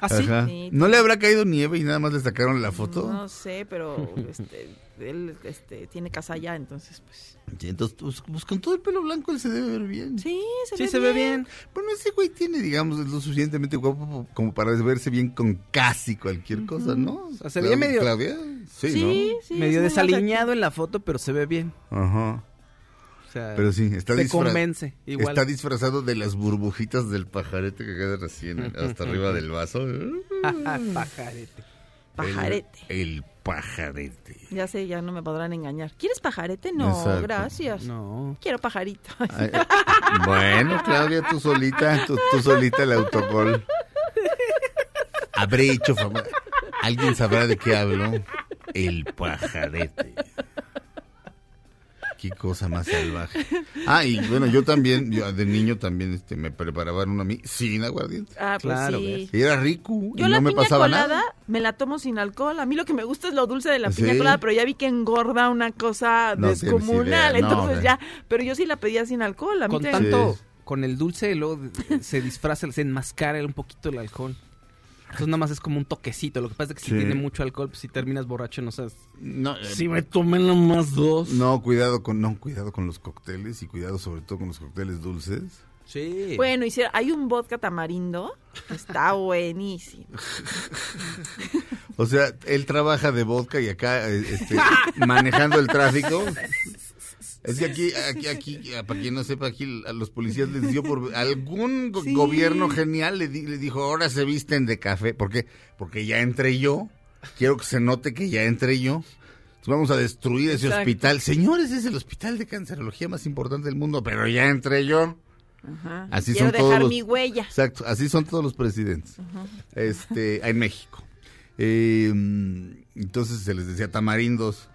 ¿Ah, sí? Ajá. Sí. ¿No le habrá caído nieve y nada más le sacaron la foto? No sé, pero este, él este, tiene casa allá, entonces pues... Sí, entonces, pues, pues con todo el pelo blanco él se debe ver bien. Sí, se Sí, ve se ve bien. Bueno, ese güey tiene, digamos, es lo suficientemente guapo como para verse bien con casi cualquier cosa, ¿no? O sea, se Claudia- medio- Claudia? Sí, Sí, sí. Medio desaliñado en la foto, pero se ve bien. ¿no? Ajá. O sea, Pero sí, está, te convence. Igual. está disfrazado de las burbujitas del pajarete que quedan así en- hasta arriba del vaso. Pajarete. Pajarete. El, el pajarete. Ya sé, ya no me podrán engañar. ¿Quieres pajarete? No, Exacto. gracias. No. Quiero pajarito. Ay, bueno, Claudia, tú solita, tú, tú solita el autogol. Habré hecho fama. ¿Alguien sabrá de qué hablo? El pajarete. Qué cosa más salvaje. Ah, y bueno, yo también, yo de niño también este, me preparaban uno a mí sin aguardiente. Ah, pues Claro, sí. Y era rico. Yo y la no me piña pasaba colada nada. me la tomo sin alcohol. A mí lo que me gusta es lo dulce de la ¿Sí? piña colada, pero ya vi que engorda una cosa No descomunal. idea, no, entonces ya, pero yo sí la pedía sin alcohol. A mí Con tanto, Sí. con el dulce, luego se disfraza, se enmascara un poquito el alcohol. Entonces nada más es como un toquecito. Lo que pasa es que si Sí. tiene mucho alcohol, pues si terminas borracho, no sabes. No, eh, Si me tomé nomás dos. no, cuidado con, no, cuidado con los cócteles y cuidado sobre todo con los cócteles dulces. Sí. Bueno, y si- hay un vodka tamarindo que está buenísimo. O sea, él trabaja de vodka y acá eh, este, manejando el tráfico. Es que aquí, aquí, aquí, para quien no sepa, aquí a los policías les dio por algún Sí. gobierno genial le, di- le dijo, ahora se visten de café. ¿Por qué? Porque ya entré yo. Quiero que se note que ya entré yo. Entonces vamos a destruir ese hospital. Señores, es el hospital de cancerología más importante del mundo, pero ya entré yo. Ajá. Así Quiero son todos dejar los- mi huella. Exacto, así son todos los presidentes. Este, en México. Eh, entonces se les decía tamarindos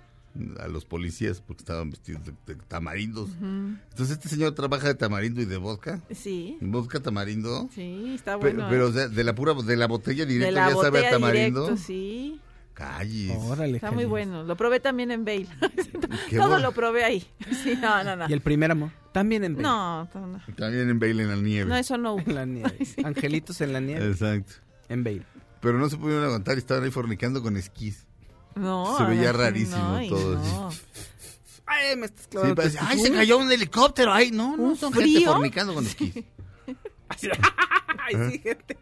a los policías porque estaban vestidos de, de tamarindos. Entonces este señor trabaja de tamarindo y de vodka. Sí, Vodka tamarindo. sí, está bueno. Pero, ¿eh? o sea, de la pura de la botella de directa la ya sabe a tamarindo. directo, sí. Calles. Órale, Está muy Jalil. bueno. Lo probé también en Bale. Qué Todo bueno. lo probé ahí. Sí, no, no, no. Y el primer amor. También en Bale. No, no, no. También en Baile en la nieve. No, eso no hubo. En la nieve. Ay, sí. Angelitos en la nieve. Exacto. En Bale. Pero no se pudieron aguantar y estaban ahí fornicando con esquís. No, Se veía rarísimo ay, todo no. Ay, me estás Sí, clavando. parece, tus- ay, se cayó un helicóptero. Ay, no, no, ¿Un son gente frío? fornicando con esquís. Ay, sí, gente.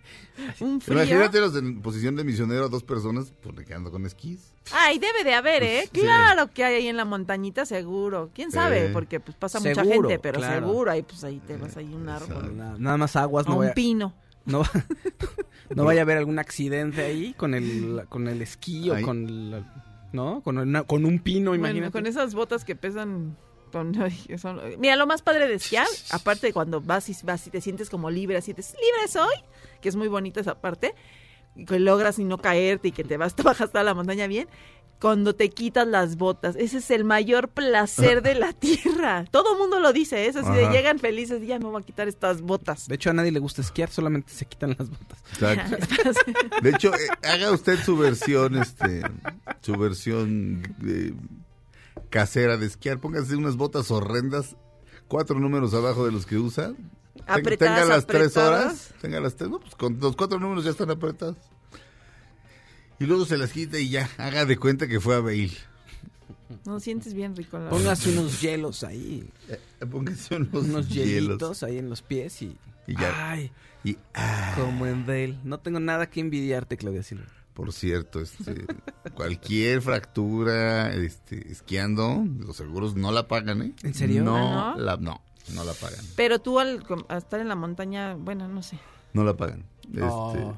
Un frío. Imagínate los en posición de misionero a dos personas fornicando con esquís. Ay, debe de haber, ¿eh? Pues, sí. Claro que hay ahí en la montañita, seguro. ¿Quién sabe? Eh. Porque pues pasa mucha gente, pero claro. seguro. Ahí pues ahí te vas ahí un árbol. Nada, más aguas, A no un vaya, pino. No, no vaya a haber algún accidente ahí con el, con el esquí o Ahí. con, la- ¿no? Con, una- con un pino, Bueno, imagínate. con esas botas que pesan... Mira, lo más padre de esquiar, aparte de cuando vas y, vas y te sientes como libre, así sientes libre soy, que es muy bonita esa parte, y que logras y no caerte y que te vas, te bajas toda la montaña bien, cuando te quitas las botas, ese es el mayor placer de la tierra. Todo mundo lo dice, ¿eh? es así de Ajá. llegan felices, ya me voy a quitar estas botas. De hecho, a nadie le gusta esquiar, solamente se quitan las botas. Exacto. De hecho, eh, haga usted su versión, este, su versión eh, casera de esquiar. Póngase unas botas horrendas, cuatro números abajo de los que usa. Apretadas, tenga las tres horas, tenga las tres, no, pues con los cuatro números ya están apretados. Y luego se las quita y ya, haga de cuenta que fue a Bale. No sientes bien rico. la Póngase unos hielos ahí, Eh, Póngase unos, unos hielos. hielitos ahí en los pies y... Y ya. Ay, Y, ah, como en Bale. No tengo nada que envidiarte, Claudia Silva. por cierto, este, cualquier fractura, este, esquiando, los seguros no la pagan, ¿eh? ¿En serio? No, ¿Ah, no? La, no, no la pagan. Pero tú al estar en la montaña, bueno, no sé. No la pagan. No. Este,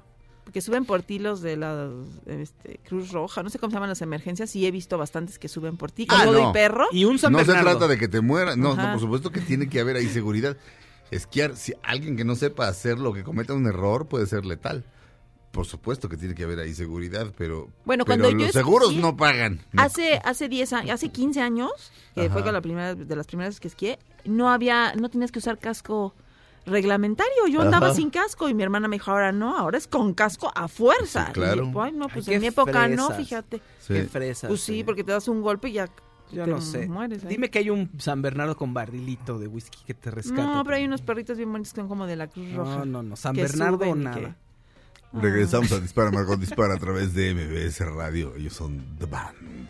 Porque suben por ti los de la este, Cruz Roja, no sé cómo se llaman las emergencias, y he visto bastantes que suben por ti, con Ah, todo no. y perro. Y un San no se trata de que te mueras. No, por supuesto que tiene que haber ahí seguridad. Esquiar, si alguien que no sepa hacerlo, que cometa un error, puede ser letal. Por supuesto que tiene que haber ahí seguridad, pero, Bueno, pero cuando yo los seguros esquié- no pagan. No. Hace hace 10 años, hace 15 años, que Ajá. fue con la primera de las primeras que esquié, no había no tenías que usar casco reglamentario. Yo andaba Ajá. sin casco y mi hermana me dijo, "Ahora no, ahora es con casco a fuerza." Sí, claro. Y yo, Ay, no, pues Ay, en mi época no, fíjate. Sí. Qué fresas. Pues sí, porque te das un golpe y ya Yo no sé. mueres ahí. Dime que hay un San Bernardo con barrilito de whisky que te rescata. No, pero hay unos perritos bien bonitos que son como de la Cruz Roja. No, no, no. San Bernardo o nada. que- Regresamos a Dispara, Margot Dispara a través de MBS Radio. Ellos son The Band.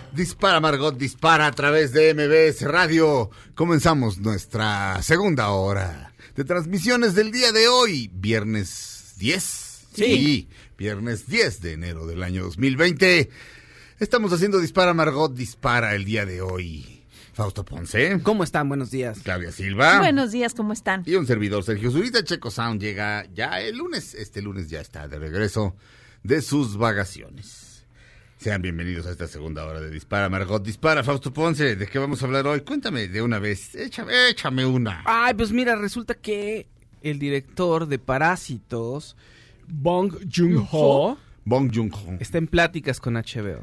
Dispara, Margot, dispara a través de MBS Radio. Comenzamos nuestra segunda hora de transmisiones del día de hoy, viernes 10. Sí. viernes 10 de enero del año 2020. Estamos haciendo Dispara, Margot, dispara el día de hoy. Fausto Ponce, ¿Cómo están? Buenos días. Claudia Silva. Buenos días, ¿cómo están? Y un servidor, Sergio Zurita, Checo Sound llega ya el lunes. Este lunes ya está de regreso de sus vacaciones. Sean bienvenidos a esta segunda hora de Dispara, Margot. Dispara, Fausto Ponce. ¿De qué vamos a hablar hoy? Cuéntame de una vez. Échame, échame una. Ay, pues mira, resulta que el director de Parásitos, Bong Joon-ho, Bong Joon-ho. está en pláticas con HBO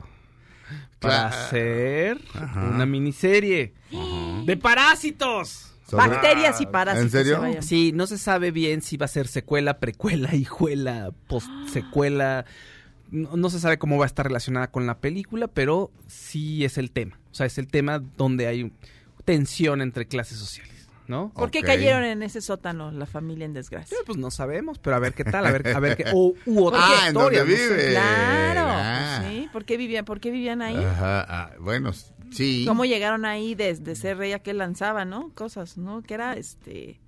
para Claro. hacer Ajá. una miniserie de Parásitos. Sobre- Bacterias y parásitos. ¿En serio? Sí, no se sabe bien si va a ser secuela, precuela, hijuela, post-secuela. No, no se sabe cómo va a estar relacionada con la película, pero sí es el tema. O sea, es el tema donde hay tensión entre clases sociales, ¿no? ¿Por qué cayeron en ese sótano la familia en desgracia? Eh, Pues no sabemos, pero a ver qué tal, a ver, a ver qué. O, u otra Ah, en historia. donde no sé. vive. Claro, Ah. pues sí. ¿Por qué vivían, por qué vivían ahí? Ajá, ah, bueno, sí. ¿Cómo llegaron ahí desde ser ella que lanzaba, no? Cosas, ¿no? Que era, este...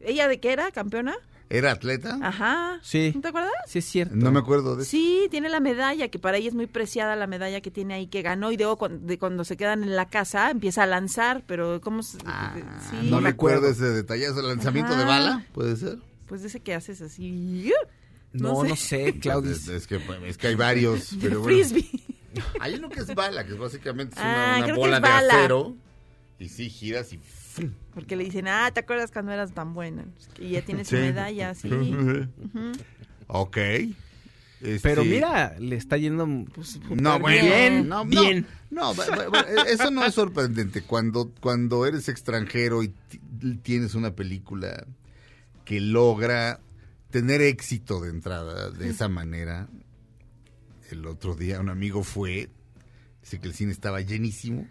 ¿Ella de qué era? ¿Campeona? ¿Era atleta? Ajá. Sí. ¿No te acuerdas? Sí, es cierto. No me acuerdo de eso. Sí, tiene la medalla, que para ella es muy preciada la medalla que tiene ahí, que ganó, y luego cuando, de cuando se quedan en la casa empieza a lanzar, pero ¿cómo se...? Ah, sí, no me acuerdo ese detallazo. ¿El lanzamiento de bala? ¿Puede ser? Pues de ese que haces así... No, no no sé. sé, Claudia. Es, es que, es que hay varios. de Pero bueno. frisbee. Hay uno que es bala, que es básicamente es Ah, una, que bola es de bala. acero. Y sí, giras y... Porque le dicen, ah, ¿te acuerdas cuando eras tan buena? Y ya tiene su Sí. medalla, sí. Ok. Este, Pero mira, le está yendo. Pues, No, bueno. bien, no, no, bien. No, bu- eso no es sorprendente. Cuando, cuando eres extranjero y ti- tienes una película que logra tener éxito de entrada de esa manera. El otro día un amigo fue, dice que el cine estaba llenísimo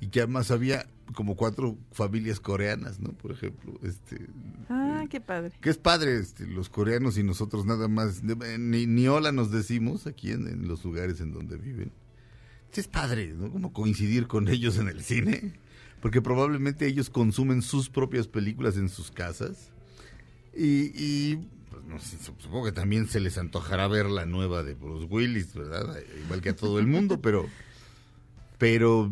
y que además había como cuatro familias coreanas, ¿no? Por ejemplo, este, Ah, qué padre. que es padre, este, los coreanos y nosotros nada más, de- ni, ni hola nos decimos aquí en, en los lugares en donde viven. Es padre, ¿no? Como coincidir con ellos en el cine, porque probablemente ellos consumen sus propias películas en sus casas y, y, pues, no sé, supongo que también se les antojará ver la nueva de Bruce Willis, ¿verdad? Igual que a todo el mundo, pero... Pero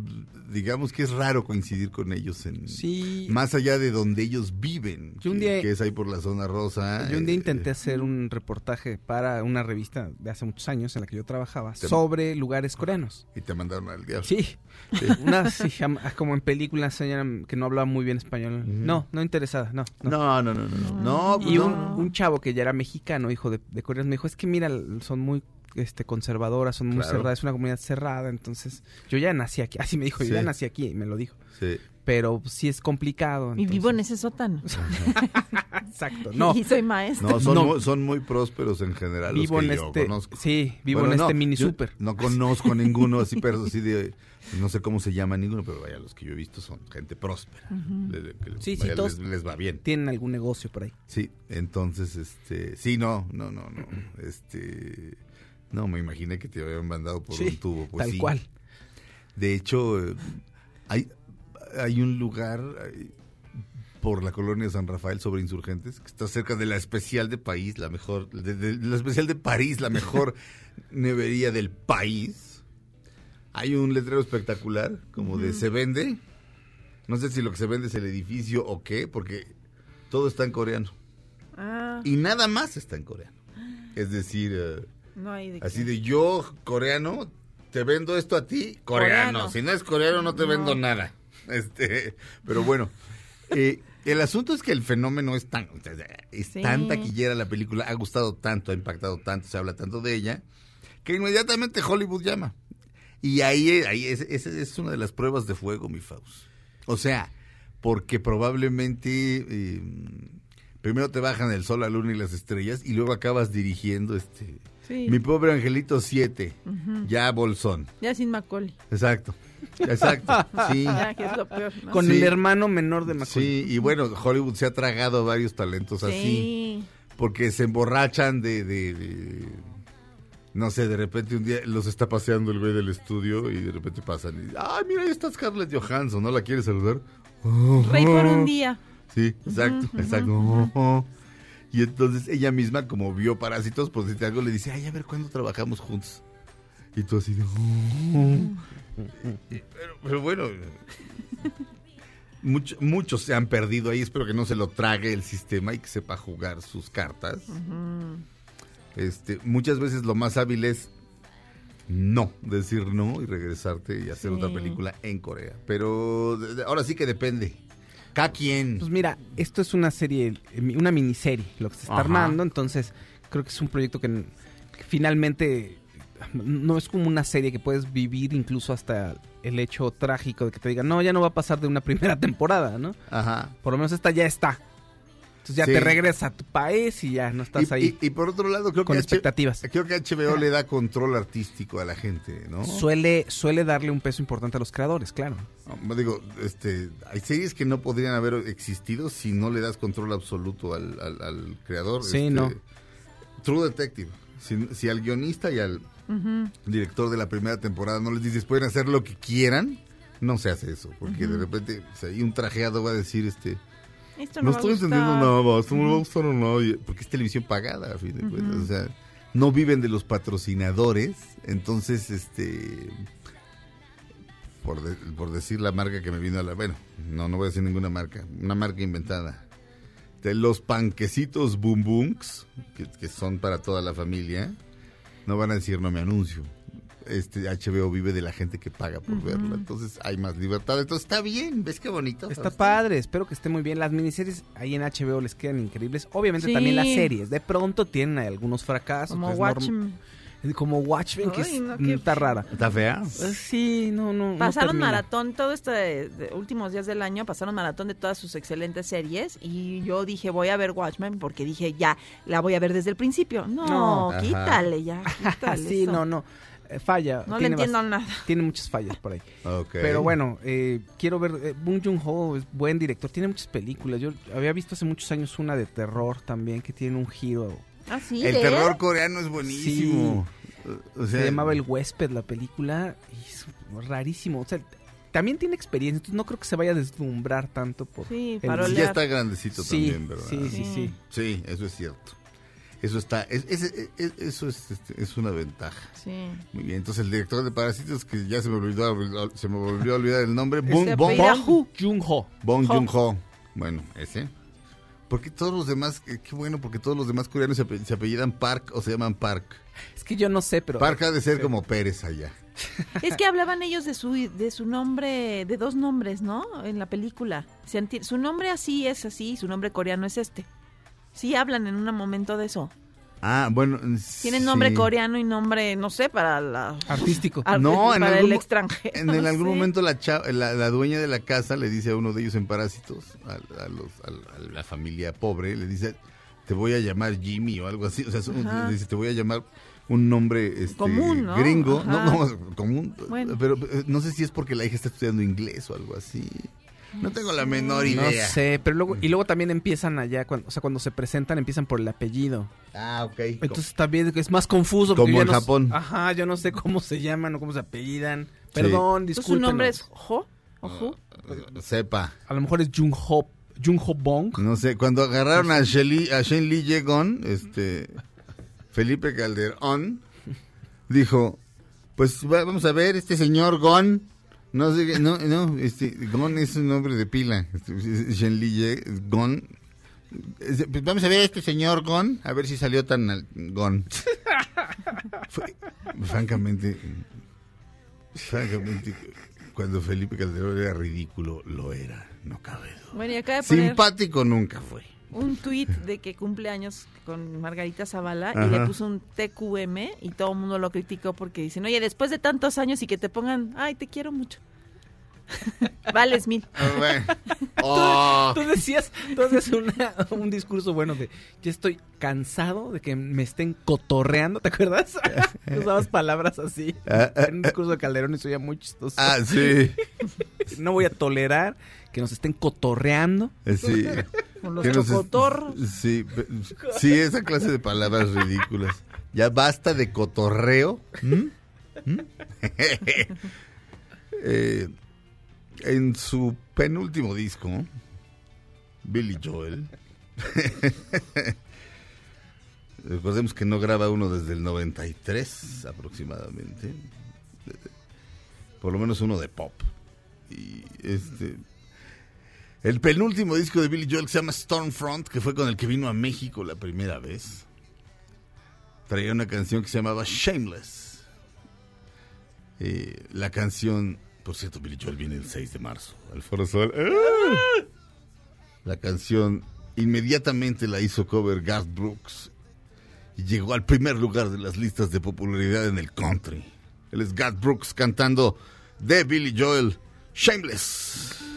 digamos que es raro coincidir con ellos en Sí. más allá de donde ellos viven, Yo un día- que es ahí por la zona rosa. Yo un día eh, intenté hacer un reportaje para una revista de hace muchos años en la que yo trabajaba sobre lugares coreanos. Y te mandaron al diablo. Sí, una sí, am- como en películas señora que no hablaba muy bien español. No, no interesada, no. no. No, no, no, no. no. No, pues Y un, un chavo que ya era mexicano, hijo de, de coreanos, me dijo, es que mira, son muy este conservadoras, son muy Claro. cerradas, es una comunidad cerrada, entonces yo ya nací aquí, así me dijo, yo ya nací aquí, y me lo dijo. Sí. pero sí es complicado. Y vivo en entonces- ese sótano. Exacto, no. Y soy maestra. No, son, No. Muy, son muy prósperos en general. los Vivo que en yo este, conozco. sí, vivo Bueno, en no, este mini super. No conozco ninguno así, pero así de. No sé cómo se llama ninguno, pero vaya, los que yo he visto son gente próspera. Le- le- que Sí, sí, todos- les, les va bien. Tienen algún negocio por ahí. Sí, entonces, este. Sí, no, no, no, no. Este. No, me imaginé que te habían mandado por Sí, un tubo. Pues tal sí. cual. De hecho, eh, hay, hay un lugar eh, por la colonia San Rafael sobre insurgentes que está cerca de la especial de París, la mejor, de, de la especial de París, la mejor nevería del país. Hay un letrero espectacular, como de se vende. No sé si lo que se vende es el edificio o qué, porque todo está en coreano. Ah, Y nada más está en coreano. Es decir, eh, no hay de Así de yo, coreano, te vendo esto a ti, coreano. Coreano. Si no es coreano, no te No. vendo nada. Este, pero bueno, eh, el asunto es que el fenómeno es tan, es Sí. tan taquillera la película, ha gustado tanto, ha impactado tanto, se habla tanto de ella, que inmediatamente Hollywood llama. Y ahí, ahí es, es, es una de las pruebas de fuego, mi Faust. O sea, porque probablemente eh, primero te bajan el sol, la luna y las estrellas y luego acabas dirigiendo este Sí. mi pobre angelito 7, ya bolsón. Ya sin Macaulay. Exacto. Exacto. Sí. Ya, que es lo peor. ¿no? Con Sí. el hermano menor de Macaulay. Sí, y bueno, Hollywood se ha tragado varios talentos así, Sí. porque se emborrachan de, de- de- no sé, de repente un día los está paseando el güey del estudio y de repente pasan y, ay, mira, ahí está Scarlett Johansson, ¿no la quieres saludar? Rey por un día. Sí, exacto, exacto. Y entonces ella misma, como vio Parásitos, por decirte algo, le dice, ay, a ver, ¿cuándo trabajamos juntos? Y tú así de... Y- pero, pero bueno, mucho- muchos se han perdido ahí, espero que no se lo trague el sistema y que sepa jugar sus cartas. Este, muchas veces lo más hábil es no, decir no y regresarte y hacer Sí. otra película en Corea. Pero ahora sí que depende. Cada quien. Pues mira, esto es una serie, una miniserie, lo que se está Ajá. armando, entonces creo que es un proyecto que, que finalmente no es como una serie que puedes vivir incluso hasta el hecho trágico de que te digan, no, ya no va a pasar de una primera temporada, ¿no? Ajá. Por lo menos esta ya está. Entonces ya Sí. te regresa a tu país y ya no estás y, ahí y- y por otro lado, creo con que, H- expectativas. creo que HBO le da control artístico a la gente, ¿no? Suele, suele darle un peso importante a los creadores, claro. No, digo, este, hay series que no podrían haber existido si no le das control absoluto al, al- al creador. Sí, Este, no. True Detective. Si, si al guionista y al director de la primera temporada no les dices pueden hacer lo que quieran, no se hace eso. Porque de repente, o sea, y un trajeado va a decir, este, Esto no estoy entendiendo nada, esto no le va a gustar a nadie. Porque es televisión pagada, a fin de cuentas. O sea, no viven de los patrocinadores. Entonces, este. Por, de- por decir la marca que me vino a la. Bueno, no, no voy a decir ninguna marca. Una marca inventada. De los panquecitos Boom que son para toda la familia. No van a decir no me anuncio. Este HBO vive de la gente que paga por verla. Entonces hay más libertad. Entonces está bien. ¿Ves qué bonito? Está padre, espero que esté muy bien. Las miniseries ahí en HBO les quedan increíbles. Obviamente Sí. también las series. De pronto tienen algunos fracasos. Como que Watchmen. Como Watchmen, que Ay, es, no, qué está rara. ¿Está fea? Eh, Sí, no, no. Pasaron maratón todo este de últimos días del año, pasaron maratón de todas sus excelentes series y yo dije voy a ver Watchmen porque dije ya la voy a ver desde el principio. No, quítale ya, quítale sí, eso. no, no. Eh, falla. No le entiendo nada. Tiene muchas fallas por ahí. Pero bueno, eh, quiero ver. Eh, Bong Joon-ho es buen director. Tiene muchas películas. Yo había visto hace muchos años una de terror también que tiene un giro. Ah, sí, El terror coreano es buenísimo. O sea, Se llamaba El Huésped la película y es rarísimo. O sea, también tiene experiencia, entonces no creo que se vaya a deslumbrar tanto por... Sí, el- ya está grandecito Sí, también, ¿verdad? sí, sí, sí. Sí, eso es cierto. Eso está, es, es- es- eso es, este, es una ventaja. Sí. Muy bien, entonces el director de Parásitos, que ya se me olvidó, se me volvió a olvidar el nombre, Bong, Este Bong, Joon-ho. Bong Ho. Joon-ho. Bueno, ese. Porque todos los demás, eh, qué bueno, porque todos los demás coreanos se, ape- se apellidan Park o se llaman Park. Es que yo no sé, pero... Park ha de ser como Pérez allá. Es que hablaban ellos de su de su nombre, de dos nombres, ¿no? En la película. Su nombre así es así, su nombre coreano es este. Sí hablan en un momento de eso. Ah, bueno. Tienen nombre sí. coreano y nombre, no sé, para la... Artístico. ar- No, en para algún, el extranjero. En el- algún sí. momento la, cha- la, la dueña de la casa le dice a uno de ellos en Parásitos, a, a los- a- a la familia pobre, le dice, te voy a llamar Jimmy o algo así. O sea, le dice, te voy a llamar un nombre este, Común, ¿no? gringo. Ajá. No, no, común. Bueno. Pero eh, no sé si es porque la hija está estudiando inglés o algo así. No tengo la menor No idea. sé, pero luego, y luego también empiezan allá, cuando, o sea, cuando se presentan empiezan por el apellido. Ah, ok. Entonces también es más confuso. porque Como yo en no Japón. Ajá, yo no sé cómo se llaman o cómo se apellidan. Perdón, Entonces, disculpen. ¿Su nombre es Jo? ¿O Ju? Sepa. A lo mejor es Jung Ho, Jung Ho Bong. No sé, cuando agarraron a, Shelly, a Shen Li Yegon, este, Felipe Calderón, dijo, pues va- vamos a ver, este señor Gon, no no, no, este, Gon es un nombre de pila, este, Shen Li Yegon, Este, pues vamos a ver a este señor Gon, a ver si salió tan al- Gon. Fue- francamente, francamente, cuando Felipe Calderón era ridículo, lo era, no cabe duda. Bueno, y acaba de poner Simpático nunca fue. un tuit de que cumple años con Margarita Zavala Ajá. y le puso un TQM y todo el mundo lo criticó porque dicen, oye, después de tantos años y que te pongan, ay, te quiero mucho. Vales mil. Ah, bueno. Oh. Tú decías, tú hacías una- un discurso bueno de, ya estoy cansado de que me estén cotorreando, ¿te acuerdas? Usabas palabras así. Ah, ah, En un discurso de Calderón y soy muy chistoso. Ah, sí. No voy a tolerar que nos estén cotorreando. Sí. Con los Que nos sí, esa clase de palabras ridículas. Ya basta de cotorreo. ¿Mm? ¿Mm? Eh, en su penúltimo disco, Billy Joel. Recordemos que no graba uno desde el 93 aproximadamente. Por lo menos uno de pop. Y este el penúltimo disco de Billy Joel se llama Stormfront, que fue con el que vino a México la primera vez. Traía una canción que se llamaba Shameless. Eh, la canción, por cierto, Billy Joel viene el 6 de marzo al Foro Sol. ¡Ah! La canción inmediatamente la hizo cover Garth Brooks y llegó al primer lugar de las listas de popularidad en el country. Él es Garth Brooks cantando de Billy Joel, Shameless.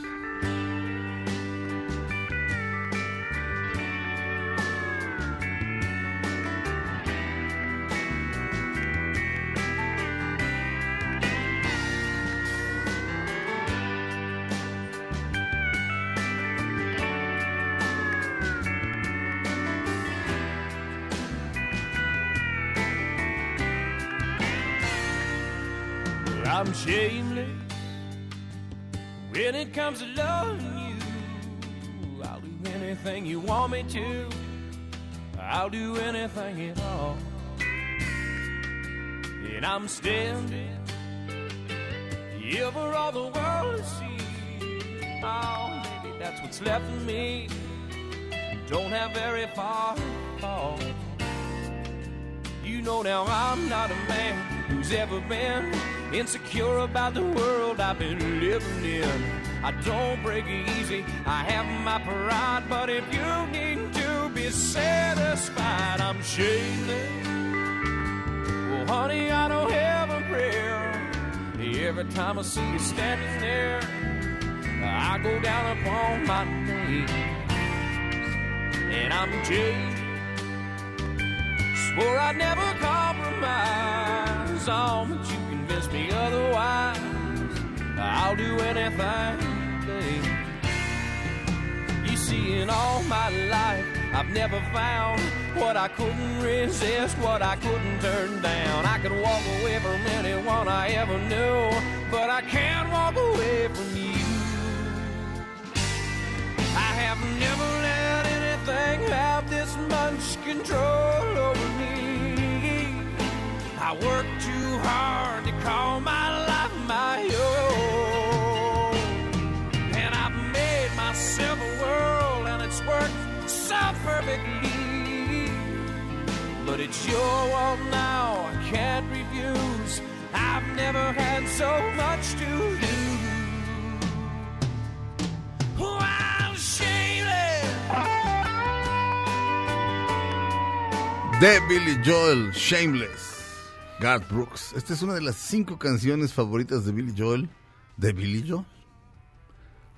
To. I'll do anything at all. And I'm standing here for all the world to see. Oh, maybe that's what's left of me. Don't have very far to fall. You know now I'm not a man who's ever been insecure about the world I've been living in. I don't break easy, I have my pride, but if you need be satisfied, I'm shameless. Well, oh, honey, I don't have a prayer. Every time I see you standing there, I go down upon my knees, and I'm jaded. Swore I'd never compromise. Oh, but you convinced me otherwise. I'll do anything. You see, in all my life, I've never found what I couldn't resist, what I couldn't turn down. I could walk away from anyone I ever knew, but I can't walk away from you. I have never let anything have this much control over me. I work too hard to call my life my own. But it's your world now, I can't refuse. I've never had so much to lose. Shameless. de Billy Joel, Shameless. Garth Brooks. Esta es una de las cinco canciones favoritas de Billy Joel. ¿De Billy Joel?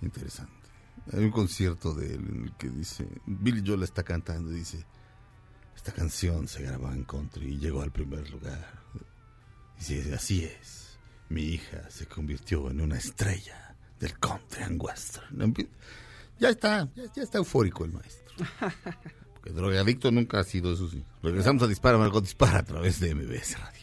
Interesante. Hay un concierto de él en el que dice, Billy Joel está cantando y dice, esta canción se grabó en country y llegó al primer lugar. Dice, así es, mi hija se convirtió en una estrella del country and western. Ya está, ya, ya está eufórico el maestro. Porque drogadicto nunca ha sido eso sí. Regresamos a Dispara, Margot Dispara a través de MBS Radio.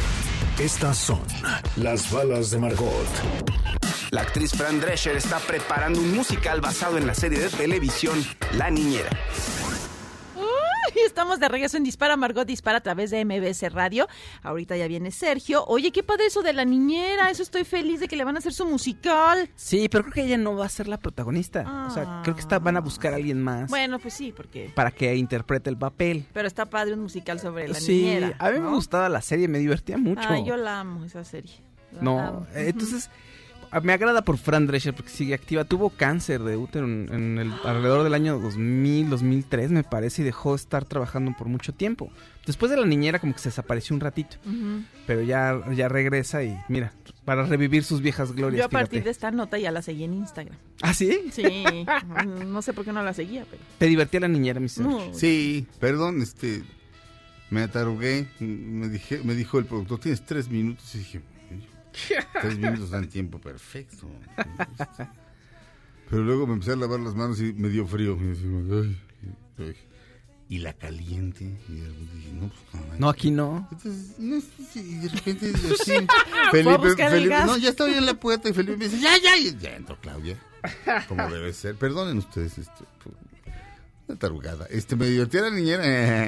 Estas son las balas de Margot. La actriz Fran Drescher está preparando un musical basado en la serie de televisión La Niñera. Uy, Estamos de regreso en Dispara, Margot Dispara a través de MBS Radio. Ahorita ya viene Sergio. Oye, qué padre eso de la niñera. Eso estoy feliz de que le van a hacer su musical. Sí, pero creo que ella no va a ser la protagonista. O sea, creo que está, van a buscar a alguien más Bueno, pues sí, porque... para que interprete el papel. Pero está padre un musical sobre la sí, niñera. a mí me gustaba la serie, me divertía mucho. Ah, yo la amo, esa serie. La No, amo. eh, entonces me agrada por Fran Drescher porque sigue activa. Tuvo cáncer de útero en, en el alrededor del año 2000, 2003 me parece y dejó de estar trabajando por mucho tiempo. Después de la niñera como que se desapareció un ratito, pero ya ya regresa y mira, para revivir sus viejas glorias. Yo a partir fíjate. de esta nota ya la seguí en Instagram. ¿Ah, sí? Sí, no sé por qué no la seguía, pero... Te divertía la niñera, mi? No. Sí, perdón, este, me atarugué, me, dije, me dijo el productor, tienes tres minutos y dije, tres minutos dan tiempo perfecto. Pero luego me empecé a lavar las manos y me dio frío. Y, la caliente. Y dije, no, pues no, No, aquí no. Entonces, no, y de repente, así, Felipe, el Felipe, no, ya estaba en la puerta y Felipe me dice, ya, ya, y ya entró Claudia. Como debe ser. Perdonen ustedes esto. Una tarugada. Este, me divertía la niñera.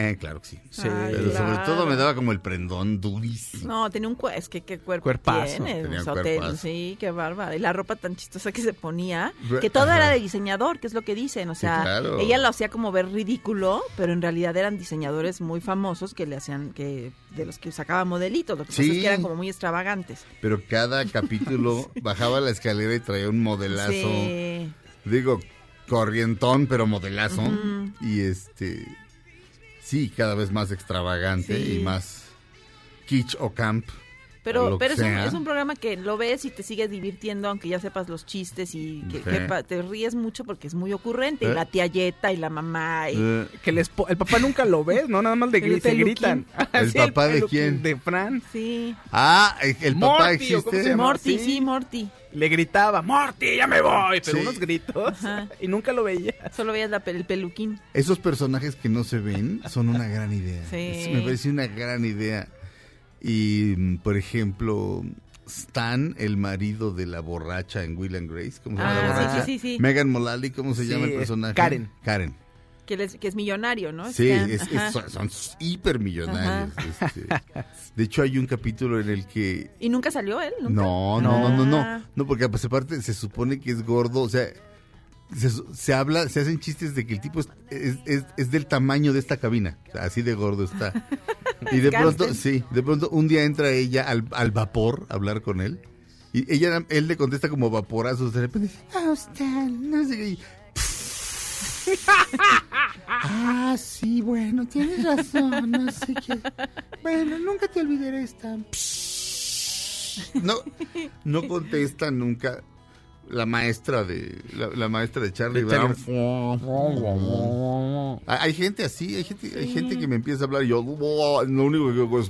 Eh, claro que sí. Sí. Pero sobre todo me daba como el prendón durísimo. No, tenía un cuerpo, es que qué cuerpo Cuerpazo. tiene. Tenía o sea, un te- cuerpazo. sí, qué bárbara. Y la ropa tan chistosa que se ponía, que todo ajá. era de diseñador, que es lo que dicen. O Sí, sea, claro. ella lo hacía como ver ridículo, pero en realidad eran diseñadores muy famosos que le hacían, que de los que sacaba modelitos. Lo que pasa es Sí. que eran como muy extravagantes. Pero cada capítulo bajaba la escalera y traía un modelazo. Sí. Digo, corrientón, pero modelazo. Y este. Sí, cada vez más extravagante Sí. y más kitsch o camp. Pero, pero es un, es un programa que lo ves y te sigues divirtiendo, aunque ya sepas los chistes y que, Sí. que te ríes mucho porque es muy ocurrente. ¿Eh? Y la tía Yeta y la mamá. Y, Eh, Que el, el papá nunca lo ves, ¿no? Nada más le El gri- se gritan. ¿El Sí, papá de quién? De Fran. Sí. Ah, el, papá Morty, ¿o cómo se existe. Morty, Sí. sí, Morty. Le gritaba, Morty, ya me voy, pero Sí. unos gritos. Ajá. Y nunca lo veía. Solo veías la el peluquín. Esos personajes que no se ven son una gran idea. Sí. Es- me parece una gran idea. Y, mm, por ejemplo, Stan, el marido de la borracha en Will and Grace, ¿cómo se llama Ah, la sí, borracha? sí, sí, sí. Megan Mullally, ¿cómo se Sí, llama el personaje? Karen. Karen. Que, les- que es millonario, ¿no? Sí, Stan, es- es- ajá. son, hipermillonarios. este. De hecho, hay un capítulo en el que ¿Y nunca salió él? ¿Nunca? No, no, no, no, Ah. no. No, porque aparte se supone que es gordo, o sea, se, se habla, se hacen chistes de que el tipo es, es, es- es del tamaño de esta cabina, o sea, así de gordo está. Y de pronto, sí, de pronto un día entra ella al, al vapor a hablar con él. Y ella, él le contesta como vaporazos, de repente dice, ah, usted, no sé qué. ah, sí, bueno, tienes razón, no sé qué. Bueno, nunca te olvidaré esta. No, no contesta nunca la maestra de la, la maestra de Charlie De Brown. Charlie- Hay hay gente así, hay gente, hay gente que me empieza a hablar y yo lo único que hago es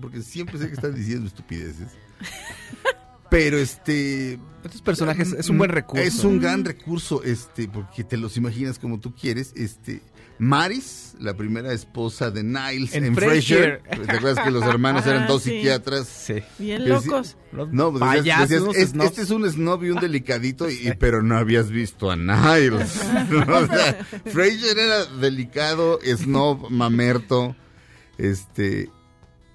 porque siempre sé que están diciendo estupideces. Pero este. Estos personajes es un buen recurso. Es un gran recurso, este, porque te los imaginas como tú quieres. Este. Maris, la primera esposa de Niles En en, Frasier. Frasier. ¿Te acuerdas que los hermanos eran Ah, dos sí. psiquiatras? Sí. Bien locos. No, pues decías- payasos, decías, este es un snob y un delicadito, y, pero no habías visto a Niles. ¿no? O sea, Frasier era delicado, snob, mamerto, este,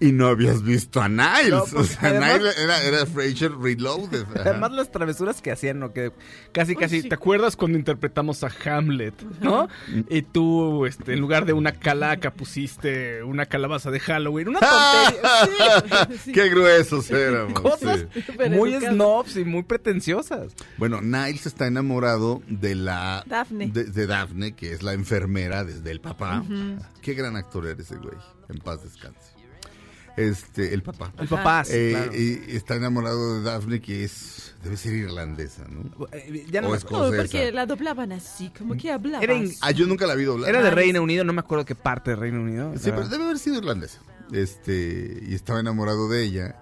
y no habías visto a Niles. No, o pues, sea, además- Niles era, era Frasier reloaded. ajá. Además las travesuras que hacían, ¿no? Que casi, casi, sí. ¿te acuerdas cuando interpretamos a Hamlet, no? Y tú, este, en lugar de una calaca pusiste una calabaza de Halloween, una tontería. Sí. Qué gruesos éramos. Cosas muy snobs y muy pretenciosas. Bueno, Niles está enamorado de la... Daphne. De, de Daphne, que es la enfermera desde el papá. Qué gran actor era ese güey. En paz descanse. Este, el papá. El papá, sí, Eh, claro. y está enamorado de Daphne, que es... Debe ser irlandesa, ¿no? Eh, Ya no O me acuerdo. Escocesa. porque la doblaban así, como que in- Ah, yo nunca la vi doblar. Era de Ah, Reino Unido, no me acuerdo qué parte de Reino Unido. Sí, pero debe haber sido irlandesa. Este, y estaba enamorado de ella.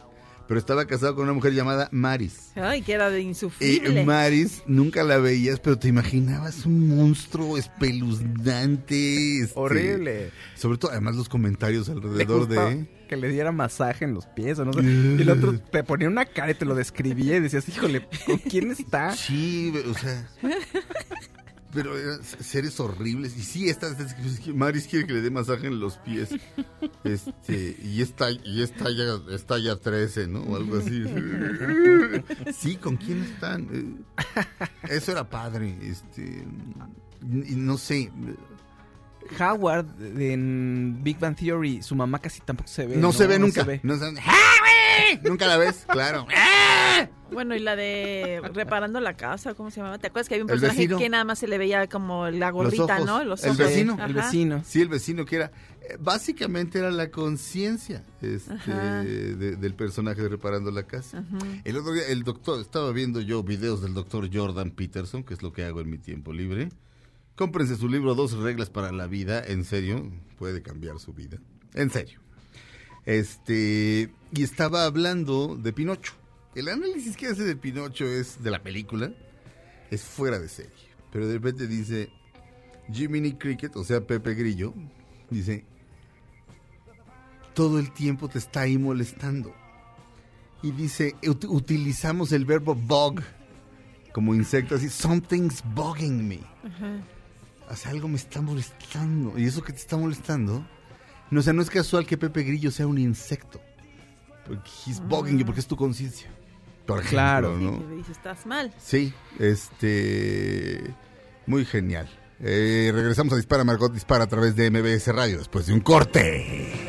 Pero estaba casado con una mujer llamada Maris. Ay, que era de Y insufrible. Maris nunca la veías, pero te imaginabas un monstruo espeluznante. este, Horrible. Sobre todo, además, los comentarios alrededor de. Que le diera masaje en los pies o no sé. Y el otro te ponía una cara y te lo describía y decías, híjole, ¿con quién está? Sí, o sea. Pero eran seres horribles. Y sí, esta, esta- es que Maris quiere que le dé masaje en los pies. Este, y esta, y esta ya, esta ya 13, ¿no? O algo así. Sí, ¿con quién están? Eh, Eso era padre. Este, y no sé. Howard en Big Bang Theory, su mamá casi tampoco se ve. No, se ve no nunca. se ve. No se- ¡Ah! Nunca la ves, claro. Bueno, y la de reparando la casa, ¿cómo se llamaba? ¿Te acuerdas que había un El personaje vecino. que nada más se le veía como la gorrita, ojos. ¿no? Los El ojos. vecino. Ajá. El vecino. Sí, el vecino que era. eh, Básicamente era la conciencia este, de- del personaje de Reparando la Casa. El otro día, el doctor, estaba viendo yo videos del doctor Jordan Peterson, que es lo que hago en mi tiempo libre. Cómprense su libro Dos reglas para la vida, en serio, puede cambiar su vida. En serio. Este, y estaba hablando de Pinocho. El análisis que hace de Pinocho es de la película, es fuera de serie. Pero de repente dice Jiminy Cricket, o sea, Pepe Grillo, dice, todo el tiempo te está ahí molestando. Y dice, ut- utilizamos el verbo bug como insecto, así, something's bugging me. O sea, algo me está molestando. ¿Y eso que te está molestando? No, o sea, no es casual que Pepe Grillo sea un insecto. Porque he's bugging you, porque es tu conciencia. Por ejemplo, Claro. ¿no? que me dice, estás mal. Sí, este. Muy genial. Eh, regresamos a Dispara Margot Dispara a través de MBS Radio después de un corte.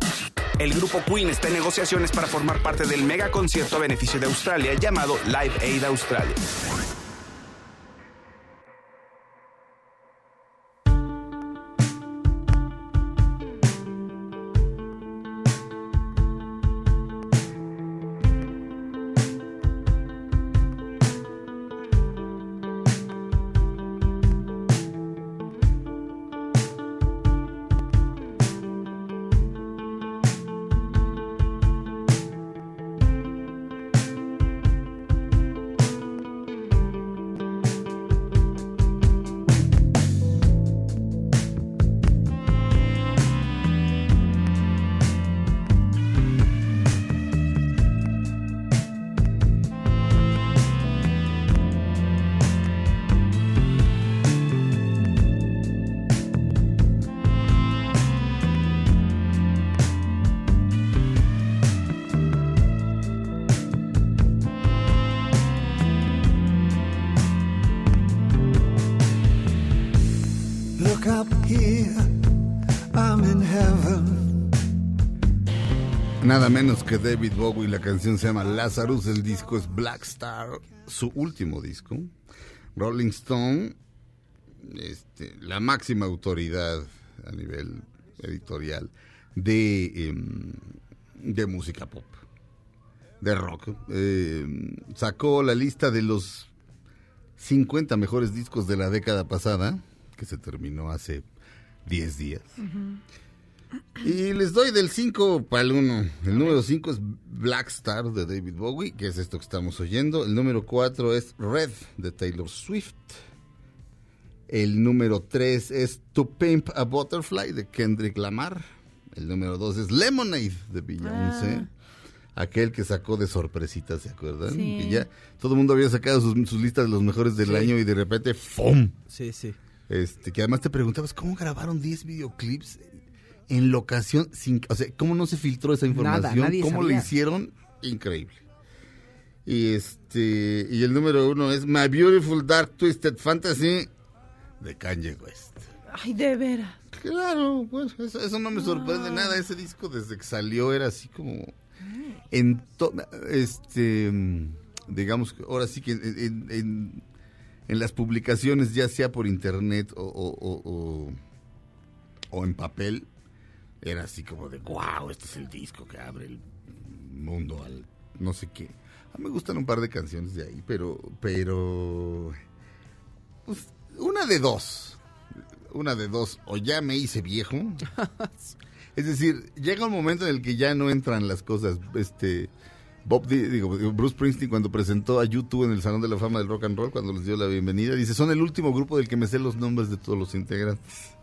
El grupo Queen está en negociaciones para formar parte del mega concierto a beneficio de Australia llamado Live Aid Australia. Nada menos que David Bowie, la canción se llama Lazarus, el disco es Black Star, su último disco. Rolling Stone, este, la máxima autoridad a nivel editorial de, em, de música pop, de rock, em, sacó la lista de los 50 mejores discos de la década pasada, que se terminó hace 10 días. Y les doy del 5 para el 1. El número 5 es Black Star de David Bowie, que es esto que estamos oyendo. El número 4 es Red de Taylor Swift. El número 3 es To Pimp a Butterfly de Kendrick Lamar. El número 2 es Lemonade de Beyoncé. Aquel que sacó de sorpresita, ¿se acuerdan? Sí. Que ya todo el mundo había sacado sus, sus listas de los mejores del Sí. año y de repente ¡fum! Sí, sí. Este, que además te preguntabas cómo grabaron 10 videoclips en locación sin, o sea, cómo no se filtró esa información, nadie cómo lo hicieron, increíble. Y este, y el número uno es My Beautiful Dark Twisted Fantasy de Kanye West. Ay, de veras. Claro, pues eso, eso no me sorprende nada. Ese disco desde que salió era así como en to- este digamos que ahora sí que en, en- en- en las publicaciones, ya sea por internet o- o- o en papel, era así como de wow, este es el disco que abre el mundo al no sé qué. A mí me gustan un par de canciones de ahí, pero pero pues, una de dos una de dos, o ya me hice viejo. es decir, llega un momento en el que ya no entran las cosas. Este, Bob, Di- digo, Bruce Springsteen cuando presentó a YouTube en el Salón de la Fama del Rock and Roll, cuando les dio la bienvenida, dice, son el último grupo del que me sé los nombres de todos los integrantes.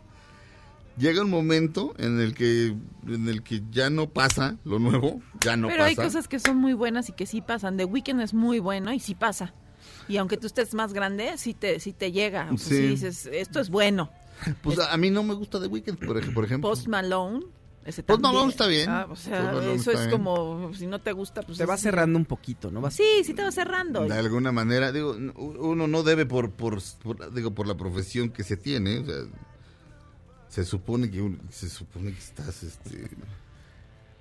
Llega un momento en el que, en el que ya no pasa lo nuevo, ya no Pero pasa. hay cosas que son muy buenas y que sí pasan. The Weeknd es muy bueno y sí pasa. Y aunque tú estés más grande, sí te, sí te llega. O sea, Sí. sí dices, esto es bueno. Pues a, a mí no me gusta The Weeknd, por, ej- por ejemplo. Post Malone. Ese Post. Malone está bien. Ah, o sea, eso es bien. como, si no te gusta, pues... Se va es- cerrando un poquito, ¿no? Va Sí, sí te va cerrando. de alguna manera digo n- uno no debe por, por, por- digo por la profesión que se tiene o sea, se supone que se supone que estás este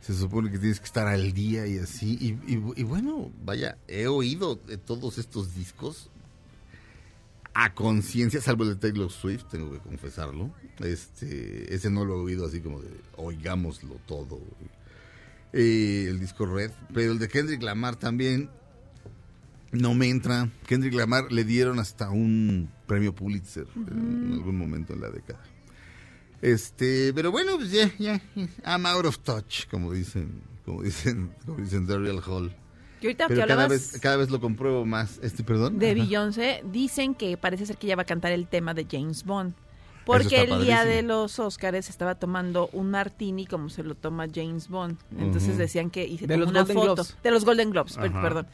se supone que tienes que estar al día y así y bueno vaya he oído de todos estos discos a conciencia salvo el de Taylor Swift tengo que confesarlo este ese no lo he oído así como de oigámoslo todo Eh, el disco Red pero el de Kendrick Lamar también no me entra. Kendrick Lamar le dieron hasta un premio Pulitzer en algún momento en la década. Este, pero bueno, pues ya, ya, I'm out of touch, como dicen, como dicen, como dicen Daryl Hall. Y ahorita que Pero cada vez, cada vez lo compruebo más. Este, perdón. de. Beyoncé, dicen que parece ser que ella va a cantar el tema de James Bond. Porque el día de los Oscars estaba tomando un martini como se lo toma James Bond. Entonces decían que... Y se De tomó los una Golden foto. Globes. De los Golden Globes, Ajá. perdón.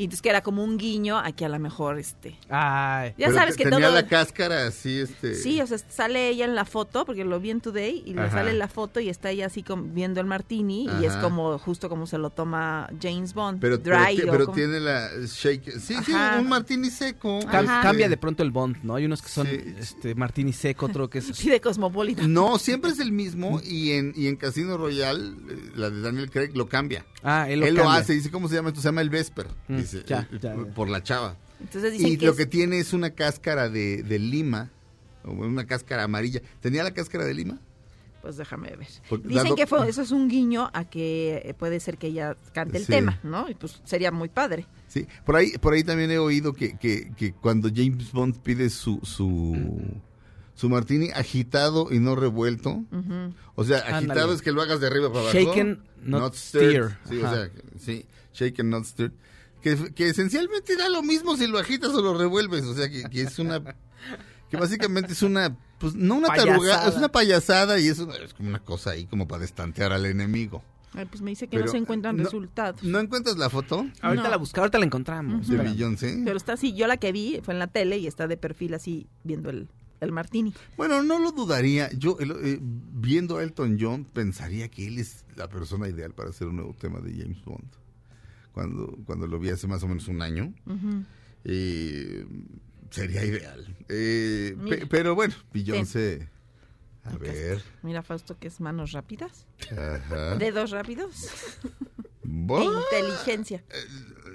Y entonces que era como un guiño a que a lo mejor este... Ay. Ya Pero sabes que tenía todo... la cáscara así, este. Sí, o sea, sale ella en la foto, porque lo vi en Today, y le Ajá. sale la foto y está ella así como viendo el martini, y es como justo como se lo toma James Bond. pero, dry pero como- tiene la shake. Sí, sí, un martini seco. Cam- Ajá. Cambia de pronto el bond, ¿no? Hay unos que son Sí. este Martini seco, otro que es Sí, de Cosmopolitan. No, siempre es el mismo y en, y en Casino Royale, eh, la de Daniel Craig, lo cambia. Ah, él lo, Él lo hace, dice, ¿cómo se llama esto? Se llama el Vesper, Mm, dice, ya, eh, ya, ya. por la chava. Entonces dicen Y que, lo es- que tiene es una cáscara de, de lima, o una cáscara amarilla. ¿Tenía la cáscara de lima? Pues déjame ver. Dicen que fue, eso es un guiño a que eh, puede ser que ella cante el Sí. tema, ¿no? Y pues sería muy padre. Sí, por ahí, por ahí también he oído que, que, que cuando James Bond pide su, su, su martini agitado y no revuelto, o sea, agitado Ándale. es que lo hagas de arriba para abajo. Shaken, not. Sí, o sea, sí, shaken, not stirred. Que, que esencialmente da lo mismo si lo agitas o lo revuelves, o sea, que, que es una... Que básicamente es una, pues no una tarugada, es una payasada y es, una- es como una cosa ahí como para destantear al enemigo. Ay, pues me dice que Pero, no se encuentran no- resultados. ¿No encuentras la foto Ahorita No. la buscamos, ahorita la encontramos. de Espera. Beyoncé? Pero está así, yo la que vi fue en la tele y está de perfil así viendo el, el martini. Bueno, no lo dudaría. Yo, el- eh, viendo a Elton John, pensaría que él es la persona ideal para hacer un nuevo tema de James Bond. Cuando, cuando lo vi hace más o menos un año, eh, sería ideal. Eh, pe- pero bueno, Beyoncé, A ver. Mira, Fausto, que es manos rápidas. Ajá. Dedos rápidos. E inteligencia.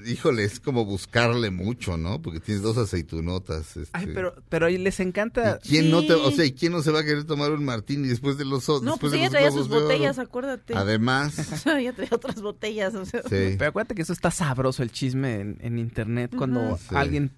Híjole, es como buscarle mucho, ¿no? Porque tienes dos aceitunotas. Este. Ay, pero, pero les encanta. ¿Y ¿Quién no te, o sea, ¿y quién no se va a querer tomar un martini después de los otros? No, después pues de ella los traía sus botellas, acuérdate. Además, ella traía otras botellas. O sea. sí. Pero acuérdate que eso está sabroso el chisme en, en internet cuando Sí. alguien,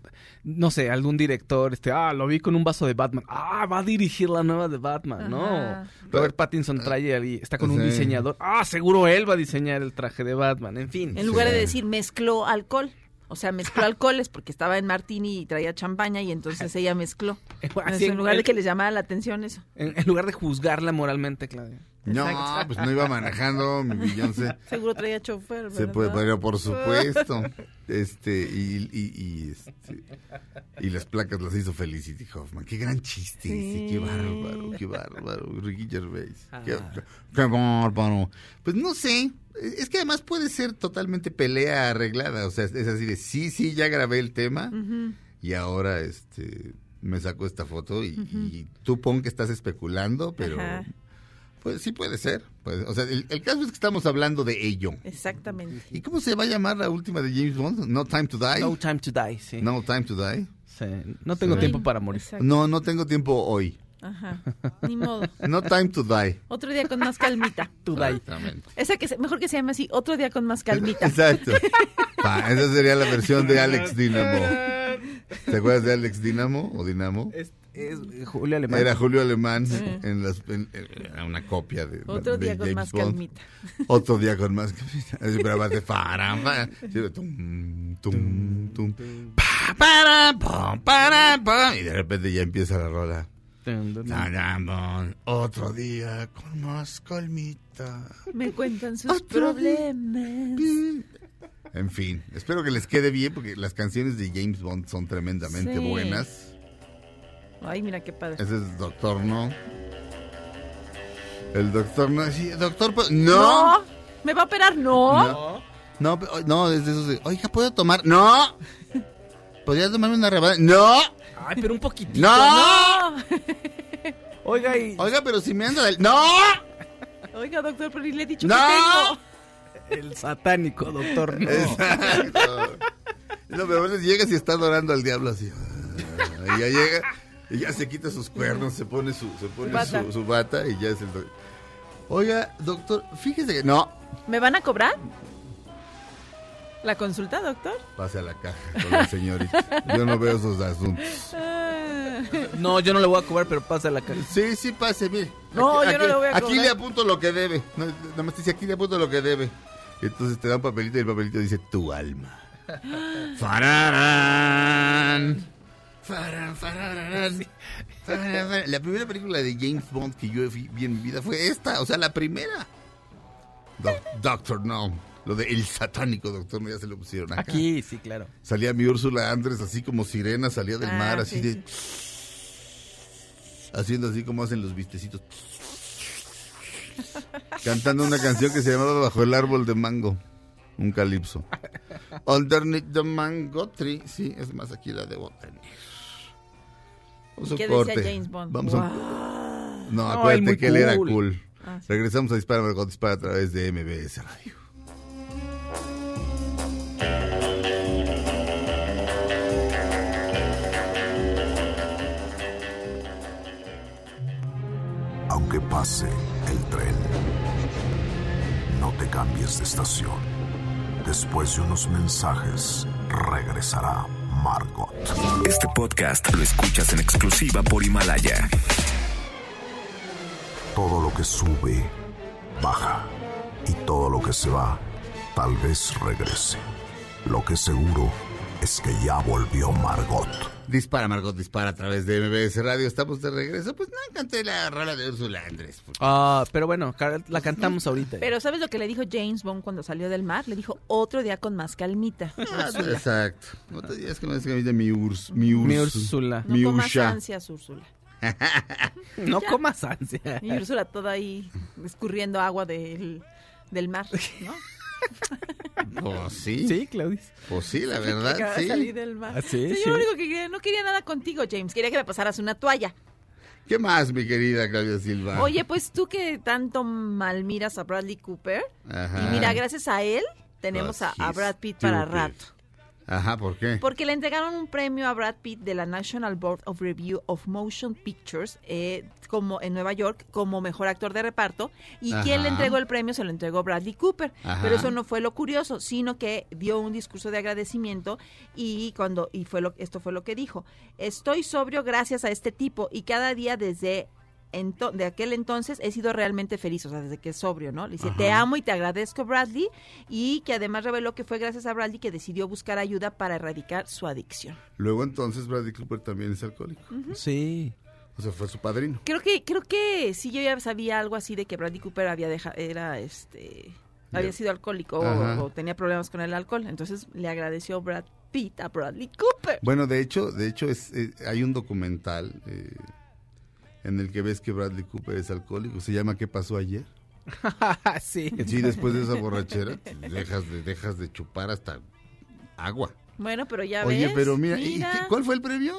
no sé, algún director, este, ah, lo vi con un vaso de Batman, ah, va a dirigir la nueva de Batman, no. Robert Pattinson trae ahí, está con un diseñador, ah, seguro él va a diseñar el traje de Batman, en fin. En lugar Sí. de decir mezcló alcohol. O sea, mezcló alcoholes porque estaba en Martini y traía champaña y entonces ella mezcló. Así en lugar de que les llamara la atención eso. En, en lugar de juzgarla moralmente, Claudia. No, Exacto. pues no iba manejando mi Beyoncé. Seguro traía chofer, Se ¿verdad? puede, pero por supuesto. Este, y, y, y, este, y las placas las hizo Felicity Hoffman. Qué gran chiste ese, qué bárbaro, qué bárbaro. Ricky Gervais. Qué, Ah. qué bárbaro. Pues no sé, es que además puede ser totalmente pelea arreglada. O sea, es así de, sí, sí, ya grabé el tema y ahora este me saco esta foto y, y tú pon que estás especulando, pero Ajá. Pues sí puede ser. Pues, o sea, el, el caso es que estamos hablando de ello. Exactamente. ¿Y cómo se va a llamar la última de James Bond? No Time to Die. No time to die, sí. No Time to Die. Sí, No tengo Sí. tiempo para morir. Exacto. No, no tengo tiempo hoy. Ajá. Ni modo. No Time to Die. Otro día con más calmita. To die. Exactamente. Esa que se- mejor que se llame así, otro día con más calmita. Exacto. Pa, esa sería la versión de Alex Dinamo. ¿Te acuerdas de Alex Dinamo o Dinamo? Es, es Julio Alemán. Era Julio Alemán en, las, en- en una copia de Otro de día con James más Bond. calmita. Otro día con más calmita. Para, para. Sí, tum, tum, tum. Pa, para, para. Y de repente ya empieza la rola. Tarambón, Otro día con más calmita. Me cuentan sus Otro día. problemas. En fin, espero que les quede bien porque las canciones de James Bond son tremendamente Sí. buenas. Ay, mira qué padre. Ese es Doctor No. El Doctor No. Sí, doctor, pues, no. No, ¿me va a operar? No. No. No, no, es de esos de, oiga, ¿puedo tomar? No. ¿Podría tomarme una rebanada? No. Ay, pero un poquitito. No. No. Oiga, y Oiga, pero si me anda del... No. Oiga, doctor, pero le he dicho No. que el satánico, doctor. No. Exacto. No, pero a veces llegas y está adorando al diablo así. Y ya llega y ya se quita sus cuernos, se pone su, se pone Bata. su, su bata y ya es el doctor. Oiga, doctor, fíjese que no. ¿Me van a cobrar? ¿La consulta, doctor? Pase a la caja con la señorita. Yo no veo esos asuntos. Ah. No, yo no le voy a cobrar, pero pasa la cara. Sí, sí, pase, mire. No, yo no le voy a Aquí cobrar. le apunto lo que debe. No, nada más te dice, aquí le apunto lo que debe. Y entonces te da un papelito y el papelito dice, tu alma. Fararán. La primera película de James Bond que yo vi en mi vida fue esta, o sea, la primera. Doc- Doctor No. Lo de el satánico Doctor No ya se lo pusieron acá. Aquí, sí, claro. Salía mi Úrsula Andrés así como sirena, salía del Ah, mar, así sí, de... Haciendo así como hacen los vistecitos. Cantando una canción que se llamaba Bajo el árbol de mango. Un calipso. Underneath the mango tree. Sí, es más, aquí la debo tener. Vamos ¿Qué decía corte. James Bond? Vamos a un-. No, acuérdate que él era cool. Ah, sí. Regresamos a Dispara, Margot Dispara a través de MBS Radio. Aunque pase el tren, no te cambies de estación. Después de unos mensajes, regresará Este podcast lo escuchas en exclusiva por Himalaya. Todo lo que sube, baja. Y todo lo que se va, tal vez regrese. Lo que seguro es que ya volvió Margot. Dispara, Margot, dispara a través de MBS Radio. Estamos de regreso. Pues no canté la rola de Úrsula Andrés. porque- Ah, pero bueno, la cantamos ahorita. Pero ¿sabes lo que le dijo James Bond cuando salió del mar? Le dijo otro día con más calmita. Ah, exacto. No te digas que me dice mi Urs. Mi, Urs, Mi Úrsula. No mi comas Usha. ansias, Úrsula. No comas ansia. Y Úrsula toda ahí escurriendo agua del, del mar, ¿no? Pues sí. Sí, Claudia. Pues sí, la verdad, sí. salir del mar. Ah, sí, Sí, sí. Yo lo único que quería, no quería nada contigo, James. Quería que me pasaras una toalla. ¿Qué más, mi querida Claudia Silva? Oye, pues tú que tanto mal miras a Bradley Cooper, Ajá. y mira, gracias a él tenemos a, a Brad Pitt para rato. Ajá, ¿por qué? Porque le entregaron un premio a Brad Pitt de la National Board of Review of Motion Pictures eh, como en Nueva York como mejor actor de reparto y Ajá. quien le entregó el premio se lo entregó Bradley Cooper. Ajá. Pero eso no fue lo curioso, sino que dio un discurso de agradecimiento y cuando y fue lo esto fue lo que dijo. Estoy sobrio gracias a este tipo y cada día desde ento- de aquel entonces he sido realmente feliz, o sea, desde que es sobrio, ¿no? Le dice, te amo y te agradezco, Bradley, y que además reveló que fue gracias a Bradley que decidió buscar ayuda para erradicar su adicción. Luego entonces Bradley Cooper también es alcohólico. Sí. O sea, fue su padrino. Creo que, creo que sí yo ya sabía algo así de que Bradley Cooper había dejado, era este había sido alcohólico o tenía problemas con el alcohol. Entonces le agradeció Brad Pitt a Bradley Cooper. Bueno, de hecho, de hecho es, eh, hay un documental eh, en el que ves que Bradley Cooper es alcohólico. Se llama ¿Qué pasó ayer? sí. Sí, después de esa borrachera dejas de dejas de chupar hasta agua. Bueno, pero ya Oye, ves. pero mira, ¿y mira. qué- ¿cuál fue el premio?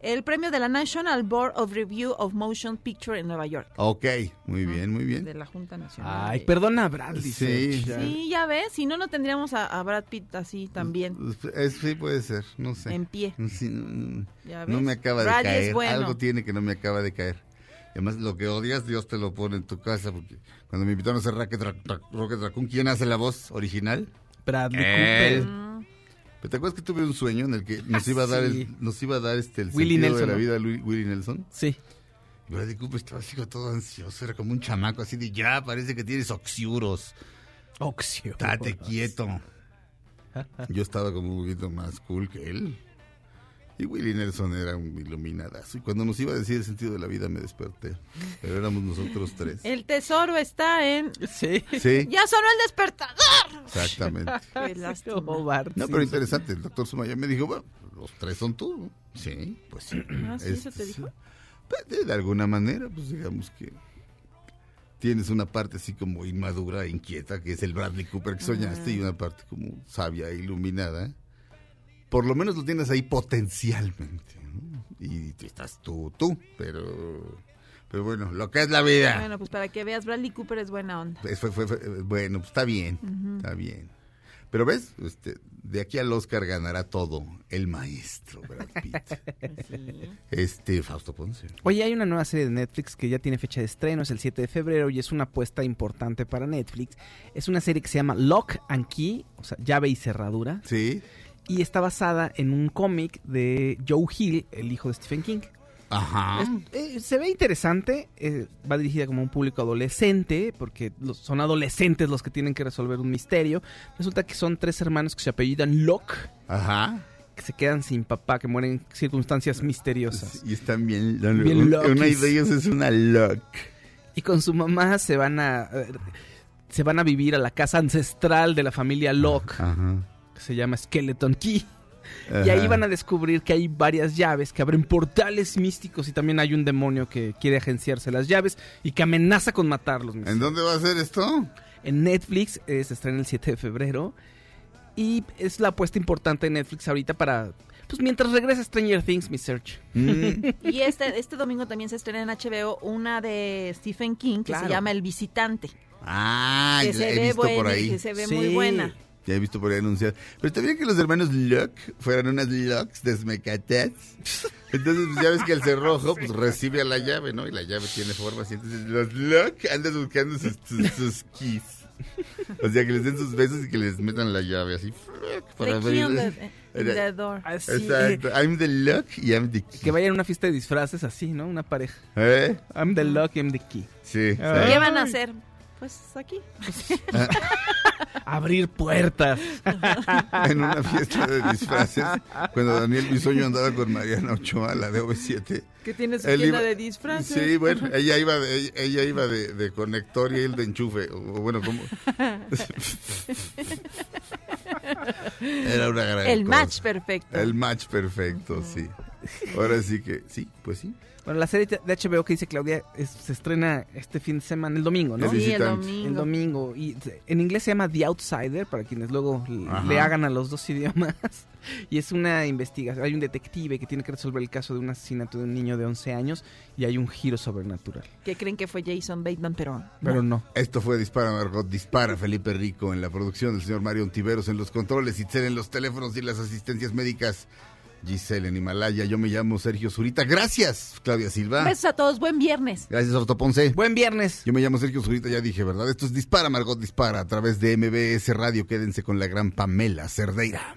El premio de la National Board of Review of Motion Picture en Nueva York. Ok, muy bien, muy bien. De la Junta Nacional. Ay, de- perdona a Bradley. Sí. Ya. Sí, ya ves. Si no, no tendríamos a, a Brad Pitt así también. Es- sí, puede ser, no sé. En pie. Sí, no, Ya no ves. me acaba de Bradley es caer. bueno. Algo tiene que no me acaba de caer. Además, lo que odias, Dios te lo pone en tu casa. Porque cuando me invitaron a hacer Rocket, Rocket Raccoon, ¿quién hace la voz original? Bradley Él. Cooper. ¿Pero ¿Te acuerdas que tuve un sueño en el que nos iba a dar, Sí. el, nos iba a dar este, el sentido Nelson, de la vida de Willie Nelson? Sí. Y Bradley Cooper estaba así todo ansioso, era como un chamaco así de ya, parece que tienes oxiuros. Oxio. Date quieto. Yo estaba como un poquito más cool que él. Y Willie Nelson era un iluminadazo. Y cuando nos iba a decir el sentido de la vida me desperté. Pero éramos nosotros tres. El tesoro está en... Sí. Sí, ¡Ya sonó el despertador! exactamente. Qué No, pero interesante. El doctor Sumaya me dijo, bueno, los tres son tú. Sí, pues sí. Ah, ¿sí? ¿Eso te dijo? pues, de, de alguna manera, pues digamos que tienes una parte así como inmadura, e inquieta, que es el Bradley Cooper que soñaste, y una parte como sabia, e iluminada. Por lo menos lo tienes ahí potencialmente. ¿no? Y tú estás tú, tú, pero... Pero bueno, lo que es la vida. Bueno, pues para que veas, Bradley Cooper es buena onda. Pues fue- fue- fue- bueno, pues está bien, está bien. Pero ves, este, de aquí al Oscar ganará todo el maestro Brad Pitt. Este, Fausto Ponce. Oye, hay una nueva serie de Netflix que ya tiene fecha de estreno, es el 7 de febrero y es una apuesta importante para Netflix. Es una serie que se llama Lock and Key, o sea, llave y cerradura, Sí, y está basada en un cómic de Joe Hill, el hijo de Stephen King. ajá. Es- eh, se ve interesante, eh, va dirigida como a un público adolescente, porque los- son adolescentes los que tienen que resolver un misterio. Resulta que son tres hermanos que se apellidan Locke, Ajá. que se quedan sin papá, que mueren en circunstancias misteriosas. Y están bien, Bien un-. Una de ellos es una lock. Y con su mamá se van a eh, se van a vivir a la casa ancestral de la familia Locke, Ajá. Que se llama Skeleton Key. Y ahí van a descubrir que hay varias llaves que abren portales místicos y también hay un demonio que quiere agenciarse las llaves y que amenaza con matarlos. mis ¿En dónde va a ser esto? En Netflix eh, se estrena el 7 de febrero y es la apuesta importante de Netflix ahorita para pues mientras regresa Stranger Things, mi search. Mm, Y este, este domingo también se estrena en HBO una de Stephen King que Claro. se llama El Visitante. Ah, que se he ve visto buena, por ahí. que se ve Sí. muy buena. Ya he visto por ahí anunciar. Pero está bien que los hermanos Locke fueran unas Locks desmecatas. Entonces, pues, ya ves que el cerrojo pues, recibe a la llave, ¿no? Y la llave tiene forma así. Entonces, los Locke andan buscando sus, sus, sus keys. O sea, que les den sus besos y que les metan la llave así. Para abrir. the, door. Así, Exacto. I'm the Lock y I'm the key. que vayan a una fiesta de disfraces así, ¿no? Una pareja. ¿Eh? I'm the Lock, I'm the Key. Sí. Ah. ¿Qué van a hacer? Pues aquí. Abrir puertas. en una fiesta de disfraces, cuando Daniel Bisoño andaba con Mariana Ochoa, la de OV7. Que tiene su Él tienda iba- de disfraces. Sí, bueno, ella iba de, ella, iba de, de conector y él de enchufe. O, o bueno, como. Era una gran El cosa. match perfecto. El match perfecto, sí. Ahora sí que, sí, pues sí. Bueno, la serie de HBO que dice Claudia es- se estrena este fin de semana, el domingo, ¿no? El Sí, el domingo. El domingo. Y en inglés se llama The Outsider, para quienes luego Ajá. le hagan a los dos idiomas. Y es una investigación. Hay un detective que tiene que resolver el caso de un asesinato de un niño de 11 años y hay un giro sobrenatural. Que creen que fue Jason Bateman, pero... Pero no. Esto fue Dispara Margot Dispara, Felipe Rico en la producción del señor Mario Ontiveros en los controles, Itzel en los teléfonos y las asistencias médicas, Giselle en Himalaya, yo me llamo Sergio Zurita. Gracias, Claudia Silva. Besos a todos, buen viernes. Gracias, Orto Ponce. Buen viernes. Yo me llamo Sergio Zurita, ya dije, ¿verdad? Esto es Dispara Margot Dispara a través de MBS Radio. Quédense con la gran Pamela Cerdeira.